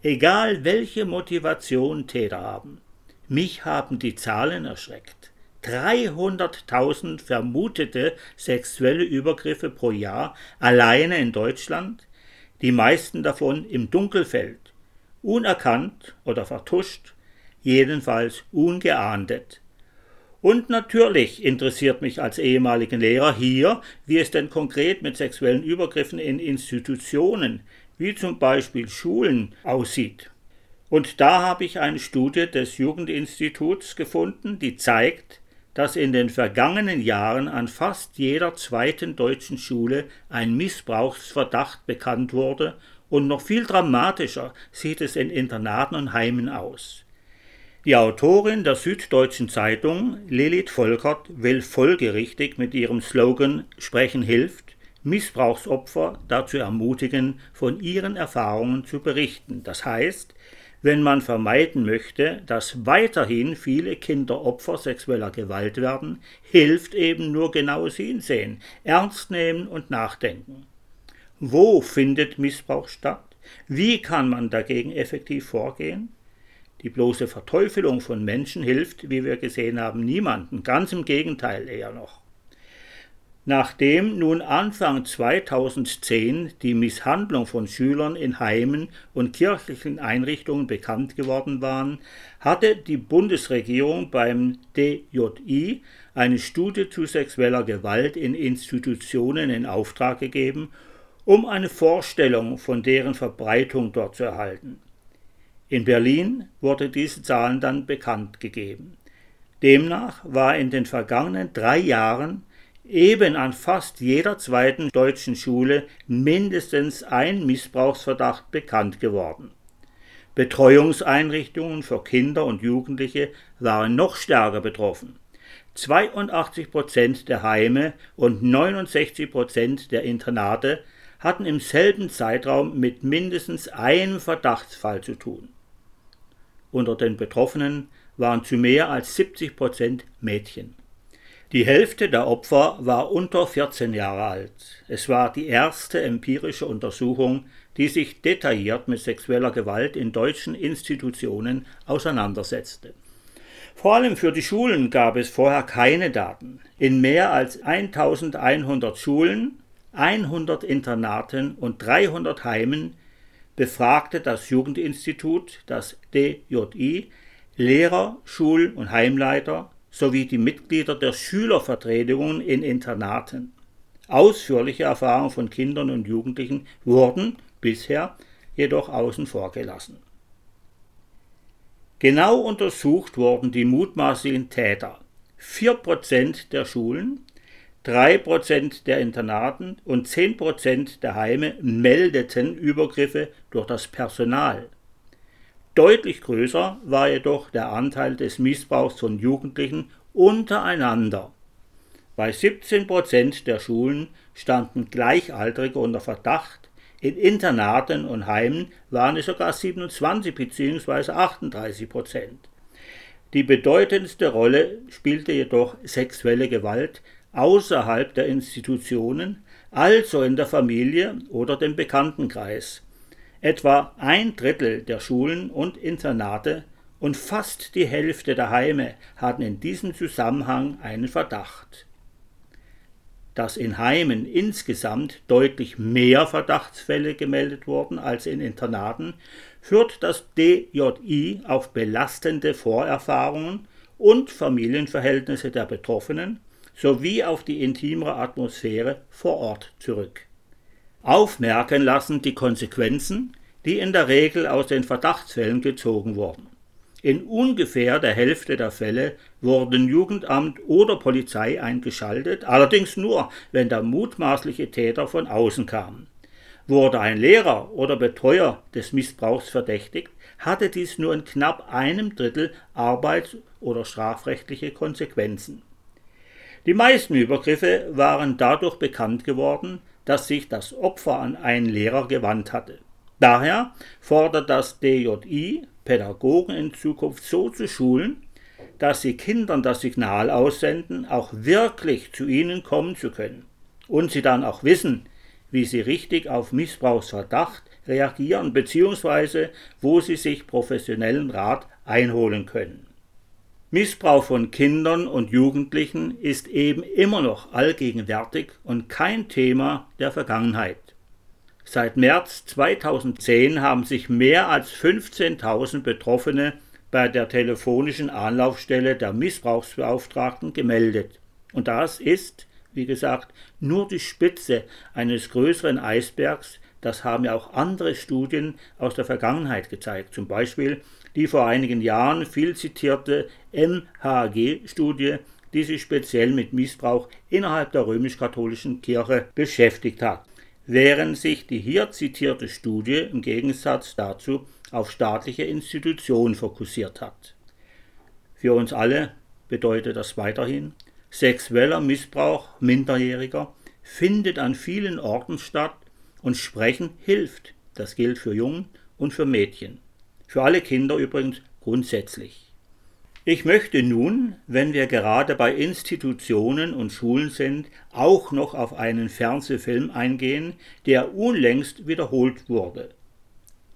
Speaker 2: egal welche Motivation Täter haben, mich haben die Zahlen erschreckt. 300.000 vermutete sexuelle Übergriffe pro Jahr alleine in Deutschland, die meisten davon im Dunkelfeld, unerkannt oder vertuscht, jedenfalls ungeahndet. Und natürlich interessiert mich als ehemaligen Lehrer hier, wie es denn konkret mit sexuellen Übergriffen in Institutionen, wie zum Beispiel Schulen, aussieht. Und da habe ich eine Studie des Jugendinstituts gefunden, die zeigt, dass in den vergangenen Jahren an fast jeder zweiten deutschen Schule ein Missbrauchsverdacht bekannt wurde und noch viel dramatischer sieht es in Internaten und Heimen aus. Die Autorin der Süddeutschen Zeitung, Lilith Volkert, will folgerichtig mit ihrem Slogan Sprechen hilft Missbrauchsopfer dazu ermutigen, von ihren Erfahrungen zu berichten. Das heißt, wenn man vermeiden möchte, dass weiterhin viele Kinder Opfer sexueller Gewalt werden, hilft eben nur genaues Hinsehen, ernst nehmen und nachdenken. Wo findet Missbrauch statt? Wie kann man dagegen effektiv vorgehen? Die bloße Verteufelung von Menschen hilft, wie wir gesehen haben, niemandem, ganz im Gegenteil eher noch. Nachdem nun Anfang 2010 die Misshandlung von Schülern in Heimen und kirchlichen Einrichtungen bekannt geworden waren, hatte die Bundesregierung beim DJI eine Studie zu sexueller Gewalt in Institutionen in Auftrag gegeben, um eine Vorstellung von deren Verbreitung dort zu erhalten. In Berlin wurde diese Zahlen dann bekannt gegeben. Demnach war in den vergangenen drei Jahren eben an fast jeder zweiten deutschen Schule mindestens ein Missbrauchsverdacht bekannt geworden. Betreuungseinrichtungen für Kinder und Jugendliche waren noch stärker betroffen. 82 Prozent der Heime und 69 Prozent der Internate hatten im selben Zeitraum mit mindestens einem Verdachtsfall zu tun. Unter den Betroffenen waren zu mehr als 70 Prozent Mädchen. Die Hälfte der Opfer war unter 14 Jahre alt. Es war die erste empirische Untersuchung, die sich detailliert mit sexueller Gewalt in deutschen Institutionen auseinandersetzte. Vor allem für die Schulen gab es vorher keine Daten. In mehr als 1100 Schulen, 100 Internaten und 300 Heimen befragte das Jugendinstitut, das DJI, Lehrer, Schul- und Heimleiter sowie die Mitglieder der Schülervertretungen in Internaten. Ausführliche Erfahrungen von Kindern und Jugendlichen wurden bisher jedoch außen vor gelassen. Genau untersucht wurden die mutmaßlichen Täter. 4% der Schulen, 3% der Internaten und 10% der Heime meldeten Übergriffe durch das Personal. Deutlich größer war jedoch der Anteil des Missbrauchs von Jugendlichen untereinander. Bei 17% der Schulen standen Gleichaltrige unter Verdacht, in Internaten und Heimen waren es sogar 27 bzw. 38% Die bedeutendste Rolle spielte jedoch sexuelle Gewalt, außerhalb der Institutionen, also in der Familie oder dem Bekanntenkreis. Etwa ein Drittel der Schulen und Internate und fast die Hälfte der Heime hatten in diesem Zusammenhang einen Verdacht. Dass in Heimen insgesamt deutlich mehr Verdachtsfälle gemeldet wurden als in Internaten, führt das DJI auf belastende Vorerfahrungen und Familienverhältnisse der Betroffenen sowie auf die intimere Atmosphäre vor Ort zurück. Aufmerken lassen die Konsequenzen, die in der Regel aus den Verdachtsfällen gezogen wurden. In ungefähr der Hälfte der Fälle wurden Jugendamt oder Polizei eingeschaltet, allerdings nur, wenn der mutmaßliche Täter von außen kam. Wurde ein Lehrer oder Betreuer des Missbrauchs verdächtigt, hatte dies nur in knapp einem Drittel arbeits- oder strafrechtliche Konsequenzen. Die meisten Übergriffe waren dadurch bekannt geworden, dass sich das Opfer an einen Lehrer gewandt hatte. Daher fordert das DJI Pädagogen in Zukunft so zu schulen, dass sie Kindern das Signal aussenden, auch wirklich zu ihnen kommen zu können und sie dann auch wissen, wie sie richtig auf Missbrauchsverdacht reagieren bzw. wo sie sich professionellen Rat einholen können. Missbrauch von Kindern und Jugendlichen ist eben immer noch allgegenwärtig und kein Thema der Vergangenheit. Seit März 2010 haben sich mehr als 15.000 Betroffene bei der telefonischen Anlaufstelle der Missbrauchsbeauftragten gemeldet. Und das ist, wie gesagt, nur die Spitze eines größeren Eisbergs, das haben ja auch andere Studien aus der Vergangenheit gezeigt, zum Beispiel die vor einigen Jahren viel zitierte MHG-Studie, die sich speziell mit Missbrauch innerhalb der römisch-katholischen Kirche beschäftigt hat, während sich die hier zitierte Studie im Gegensatz dazu auf staatliche Institutionen fokussiert hat. Für uns alle bedeutet das weiterhin, sexueller Missbrauch Minderjähriger findet an vielen Orten statt und Sprechen hilft. Das gilt für Jungen und für Mädchen. Für alle Kinder übrigens grundsätzlich. Ich möchte nun, wenn wir gerade bei Institutionen und Schulen sind, auch noch auf einen Fernsehfilm eingehen, der unlängst wiederholt wurde.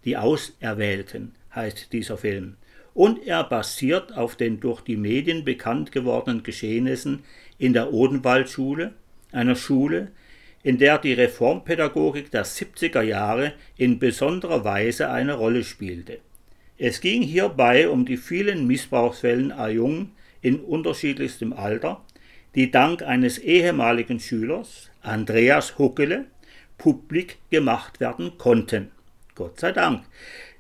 Speaker 2: Die Auserwählten heißt dieser Film und er basiert auf den durch die Medien bekannt gewordenen Geschehnissen in der Odenwaldschule, einer Schule, in der die Reformpädagogik der 70er Jahre in besonderer Weise eine Rolle spielte. Es ging hierbei um die vielen Missbrauchsfällen a Jungen in unterschiedlichstem Alter, die dank eines ehemaligen Schülers, Andreas Huckele, publik gemacht werden konnten. Gott sei Dank.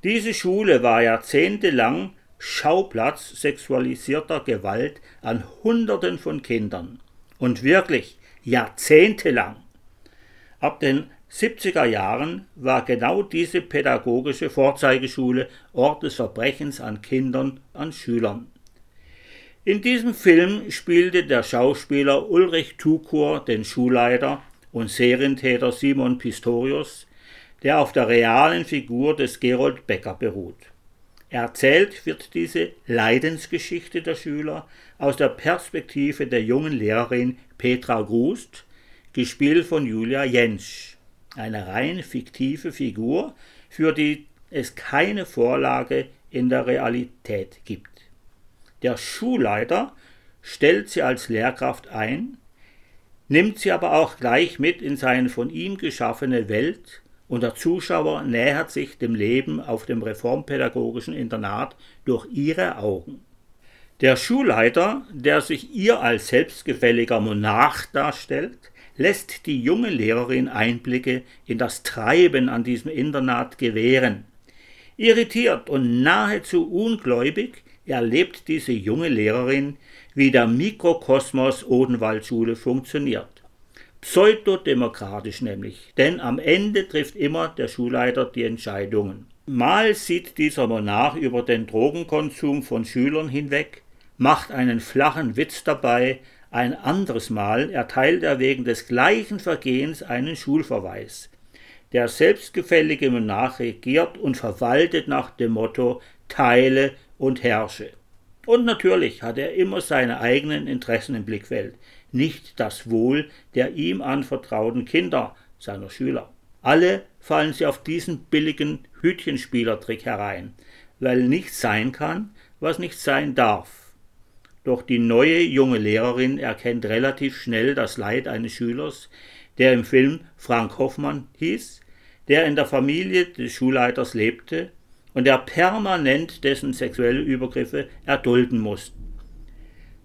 Speaker 2: Diese Schule war jahrzehntelang Schauplatz sexualisierter Gewalt an Hunderten von Kindern. Und wirklich jahrzehntelang. Ab den 70er Jahren war genau diese pädagogische Vorzeigeschule Ort des Verbrechens an Kindern, an Schülern. In diesem Film spielte der Schauspieler Ulrich Tukur den Schulleiter und Serientäter Simon Pistorius, der auf der realen Figur des Gerold Becker beruht. Erzählt wird diese Leidensgeschichte der Schüler aus der Perspektive der jungen Lehrerin Petra Grust, gespielt von Julia Jentsch, eine rein fiktive Figur, für die es keine Vorlage in der Realität gibt. Der Schulleiter stellt sie als Lehrkraft ein, nimmt sie aber auch gleich mit in seine von ihm geschaffene Welt und der Zuschauer nähert sich dem Leben auf dem reformpädagogischen Internat durch ihre Augen. Der Schulleiter, der sich ihr als selbstgefälliger Monarch darstellt, lässt die junge Lehrerin Einblicke in das Treiben an diesem Internat gewähren. Irritiert und nahezu ungläubig erlebt diese junge Lehrerin, wie der Mikrokosmos Odenwaldschule funktioniert. Pseudodemokratisch nämlich, denn am Ende trifft immer der Schulleiter die Entscheidungen. Mal sieht dieser Monarch über den Drogenkonsum von Schülern hinweg, macht einen flachen Witz dabei, ein anderes Mal erteilt er wegen des gleichen Vergehens einen Schulverweis. Der selbstgefällige Monarch regiert und verwaltet nach dem Motto Teile und herrsche. Und natürlich hat er immer seine eigenen Interessen im Blickfeld nicht das Wohl der ihm anvertrauten Kinder, seiner Schüler. Alle fallen sie auf diesen billigen Hütchenspielertrick herein, weil nichts sein kann, was nicht sein darf. Doch die neue junge Lehrerin erkennt relativ schnell das Leid eines Schülers, der im Film Frank Hoffmann hieß, der in der Familie des Schulleiters lebte und der permanent dessen sexuelle Übergriffe erdulden musste.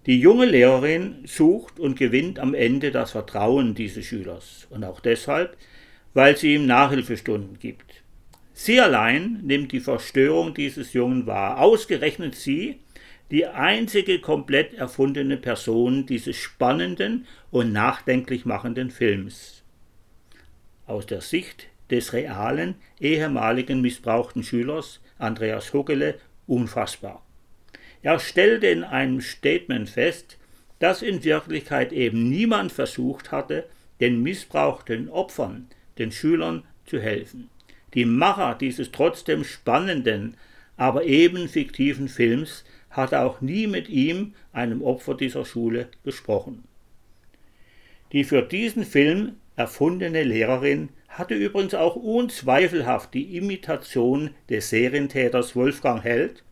Speaker 2: Die junge Lehrerin sucht und gewinnt am Ende das Vertrauen dieses Schülers und auch deshalb, weil sie ihm Nachhilfestunden gibt. Sie allein nimmt die Verstörung dieses Jungen wahr, ausgerechnet sie, die einzige komplett erfundene Person dieses spannenden und nachdenklich machenden Films. Aus der Sicht des realen, ehemaligen missbrauchten Schülers Andreas Huggele unfassbar. Er stellte in einem Statement fest, dass in Wirklichkeit eben niemand versucht hatte, den missbrauchten Opfern, den Schülern zu helfen. Die Macher dieses trotzdem spannenden, aber eben fiktiven Films hatte auch nie mit ihm, einem Opfer dieser Schule, gesprochen. Die für diesen Film erfundene Lehrerin hatte übrigens auch unzweifelhaft die Imitation des Serientäters Wolfgang Held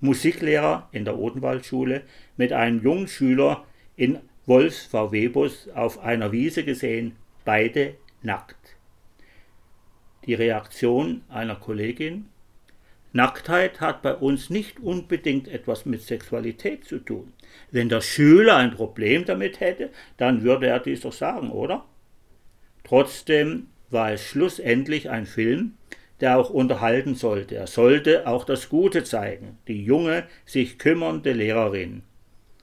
Speaker 2: Musiklehrer in der Odenwaldschule mit einem jungen Schüler in Wolfs VW-Bus auf einer Wiese gesehen, beide nackt. Die Reaktion einer Kollegin Nacktheit hat bei uns nicht unbedingt etwas mit Sexualität zu tun. Wenn der Schüler ein Problem damit hätte, dann würde er dies doch sagen, oder? Trotzdem war es schlussendlich ein Film, der auch unterhalten sollte. Er sollte auch das Gute zeigen, die junge, sich kümmernde Lehrerin.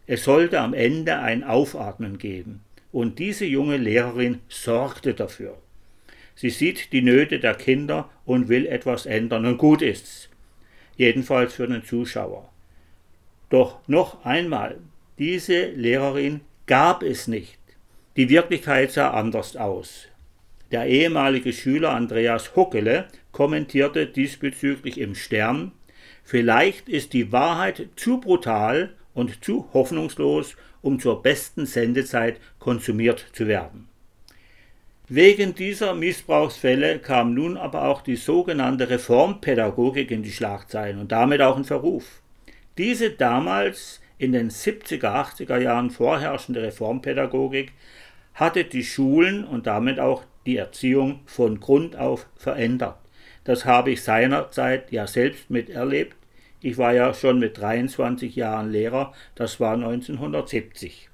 Speaker 2: Es sollte am Ende ein Aufatmen geben. Und diese junge Lehrerin sorgte dafür. Sie sieht die Nöte der Kinder und will etwas ändern. Und gut ist's. Jedenfalls für den Zuschauer. Doch noch einmal, diese Lehrerin gab es nicht. Die Wirklichkeit sah anders aus. Der ehemalige Schüler Andreas Huckele kommentierte diesbezüglich im Stern, vielleicht ist die Wahrheit zu brutal und zu hoffnungslos, um zur besten Sendezeit konsumiert zu werden. Wegen dieser Missbrauchsfälle kam nun aber auch die sogenannte Reformpädagogik in die Schlagzeilen und damit auch in Verruf. Diese damals in den 70er, 80er Jahren vorherrschende Reformpädagogik hatte die Schulen und damit auch die Erziehung von Grund auf verändert. Das habe ich seinerzeit ja selbst miterlebt. Ich war ja schon mit 23 Jahren Lehrer, das war 1970.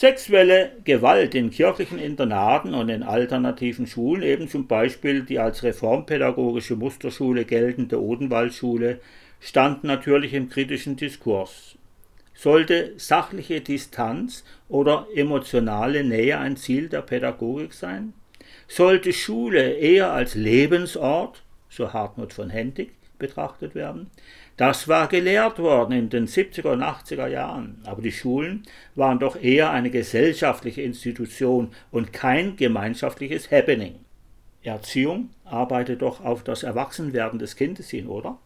Speaker 2: Sexuelle Gewalt in kirchlichen Internaten und in alternativen Schulen, eben zum Beispiel die als reformpädagogische Musterschule geltende Odenwaldschule, stand natürlich im kritischen Diskurs. Sollte sachliche Distanz oder emotionale Nähe ein Ziel der Pädagogik sein? Sollte Schule eher als Lebensort, so Hartmut von Hentig, betrachtet werden? Das war gelehrt worden in den 70er und 80er Jahren, aber die Schulen waren doch eher eine gesellschaftliche Institution und kein gemeinschaftliches Happening. Erziehung arbeitet doch auf das Erwachsenwerden des Kindes hin, oder?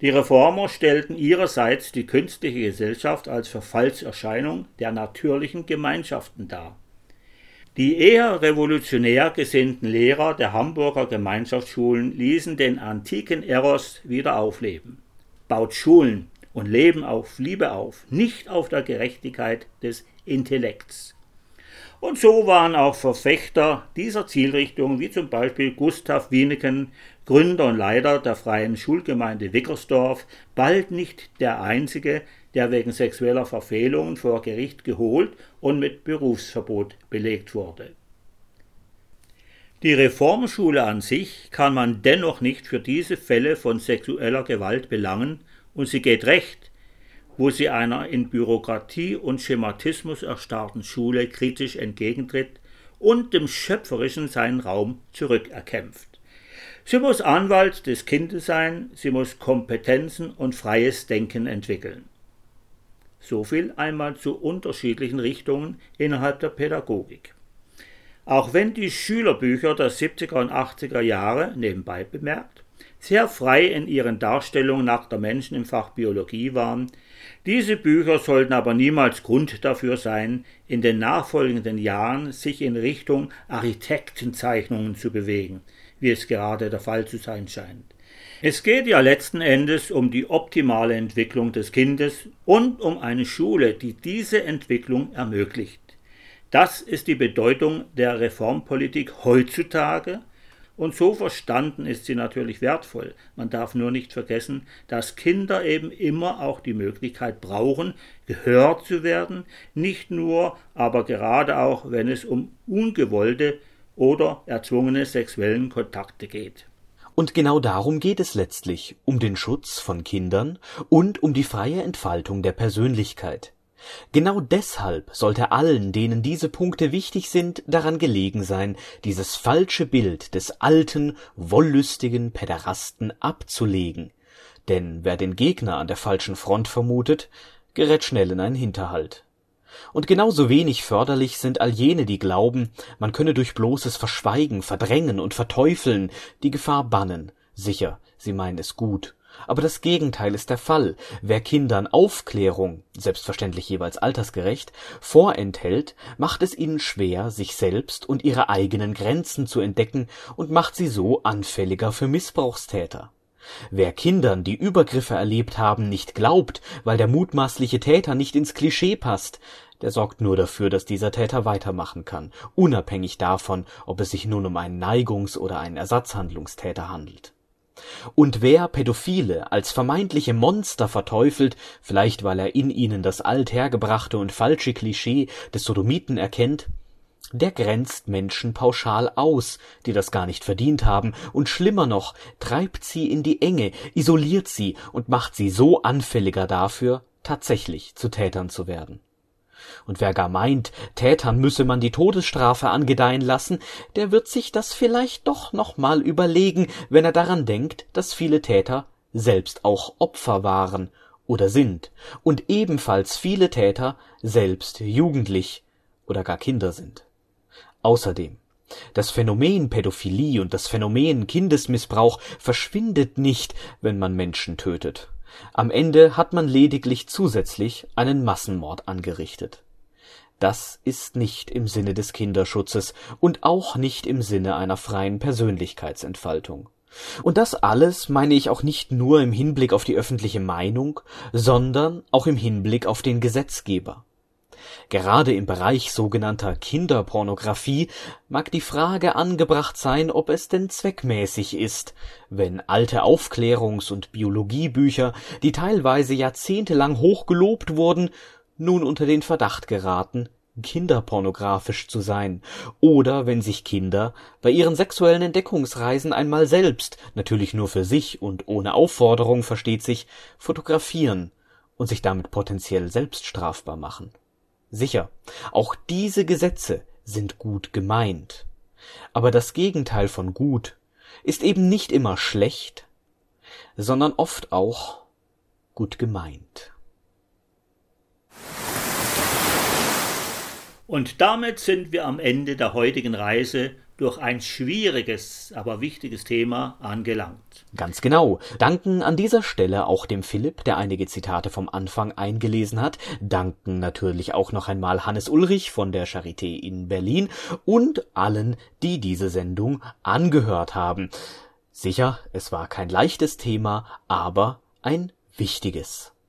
Speaker 2: Die Reformer stellten ihrerseits die künstliche Gesellschaft als Verfallserscheinung der natürlichen Gemeinschaften dar. Die eher revolutionär gesinnten Lehrer der Hamburger Gemeinschaftsschulen ließen den antiken Eros wieder aufleben. Baut Schulen und Leben auf Liebe auf, nicht auf der Gerechtigkeit des Intellekts. Und so waren auch Verfechter dieser Zielrichtung, wie zum Beispiel Gustav Wieneken, Gründer und Leiter der Freien Schulgemeinde Wickersdorf, bald nicht der einzige, der wegen sexueller Verfehlungen vor Gericht geholt und mit Berufsverbot belegt wurde. Die Reformschule an sich kann man dennoch nicht für diese Fälle von sexueller Gewalt belangen, und sie geht recht, wo sie einer in Bürokratie und Schematismus erstarrten Schule kritisch entgegentritt und dem Schöpferischen seinen Raum zurückerkämpft. Sie muss Anwalt des Kindes sein, sie muss Kompetenzen und freies Denken entwickeln. So viel einmal zu unterschiedlichen Richtungen innerhalb der Pädagogik. Auch wenn die Schülerbücher der 70er und 80er Jahre, nebenbei bemerkt, sehr frei in ihren Darstellungen nach der Menschen im Fach Biologie waren, diese Bücher sollten aber niemals Grund dafür sein, in den nachfolgenden Jahren sich in Richtung Architektenzeichnungen zu bewegen, wie es gerade der Fall zu sein scheint. Es geht ja letzten Endes um die optimale Entwicklung des Kindes und um eine Schule, die diese Entwicklung ermöglicht. Das ist die Bedeutung der Reformpolitik heutzutage und so verstanden ist sie natürlich wertvoll. Man darf nur nicht vergessen, dass Kinder eben immer auch die Möglichkeit brauchen, gehört zu werden, nicht nur, aber gerade auch, wenn es um ungewollte oder erzwungene sexuellen Kontakte geht.
Speaker 1: Und genau darum geht es letztlich, um den Schutz von Kindern und um die freie Entfaltung der Persönlichkeit. Genau deshalb sollte allen, denen diese Punkte wichtig sind, daran gelegen sein, dieses falsche Bild des alten, wollüstigen Päderasten abzulegen. Denn wer den Gegner an der falschen Front vermutet, gerät schnell in einen Hinterhalt. Und genauso wenig förderlich sind all jene, die glauben, man könne durch bloßes Verschweigen, Verdrängen und Verteufeln die Gefahr bannen. Sicher, sie meinen es gut. Aber das Gegenteil ist der Fall. Wer Kindern Aufklärung, selbstverständlich jeweils altersgerecht, vorenthält, macht es ihnen schwer, sich selbst und ihre eigenen Grenzen zu entdecken und macht sie so anfälliger für Missbrauchstäter. Wer Kindern, die Übergriffe erlebt haben, nicht glaubt, weil der mutmaßliche Täter nicht ins Klischee passt, der sorgt nur dafür, dass dieser Täter weitermachen kann, unabhängig davon, ob es sich nun um einen Neigungs- oder einen Ersatzhandlungstäter handelt. Und wer Pädophile als vermeintliche Monster verteufelt, vielleicht weil er in ihnen das althergebrachte und falsche Klischee des Sodomiten erkennt, der grenzt Menschen pauschal aus, die das gar nicht verdient haben, und schlimmer noch, treibt sie in die Enge, isoliert sie und macht sie so anfälliger dafür, tatsächlich zu Tätern zu werden. Und wer gar meint, Tätern müsse man die Todesstrafe angedeihen lassen, der wird sich das vielleicht doch noch mal überlegen, wenn er daran denkt, dass viele Täter selbst auch Opfer waren oder sind und ebenfalls viele Täter selbst jugendlich oder gar Kinder sind. Außerdem das Phänomen Pädophilie und das Phänomen Kindesmissbrauch verschwindet nicht, wenn man Menschen tötet. Am Ende hat man lediglich zusätzlich einen Massenmord angerichtet. Das ist nicht im Sinne des Kinderschutzes und auch nicht im Sinne einer freien Persönlichkeitsentfaltung. Und das alles meine ich auch nicht nur im Hinblick auf die öffentliche Meinung, sondern auch im Hinblick auf den Gesetzgeber. Gerade im Bereich sogenannter Kinderpornografie mag die Frage angebracht sein, ob es denn zweckmäßig ist, wenn alte Aufklärungs und Biologiebücher, die teilweise jahrzehntelang hochgelobt wurden, nun unter den Verdacht geraten, kinderpornografisch zu sein, oder wenn sich Kinder bei ihren sexuellen Entdeckungsreisen einmal selbst, natürlich nur für sich und ohne Aufforderung, versteht sich, fotografieren und sich damit potenziell selbst strafbar machen. Sicher, auch diese Gesetze sind gut gemeint. Aber das Gegenteil von gut ist eben nicht immer schlecht, sondern oft auch gut gemeint.
Speaker 2: Und damit sind wir am Ende der heutigen Reise durch ein schwieriges, aber wichtiges Thema angelangt.
Speaker 1: Ganz genau. Danken an dieser Stelle auch dem Philipp, der einige Zitate vom Anfang eingelesen hat. Danken natürlich auch noch einmal Hannes Ulrich von der Charité in Berlin und allen, die diese Sendung angehört haben. Sicher, es war kein leichtes Thema, aber ein wichtiges.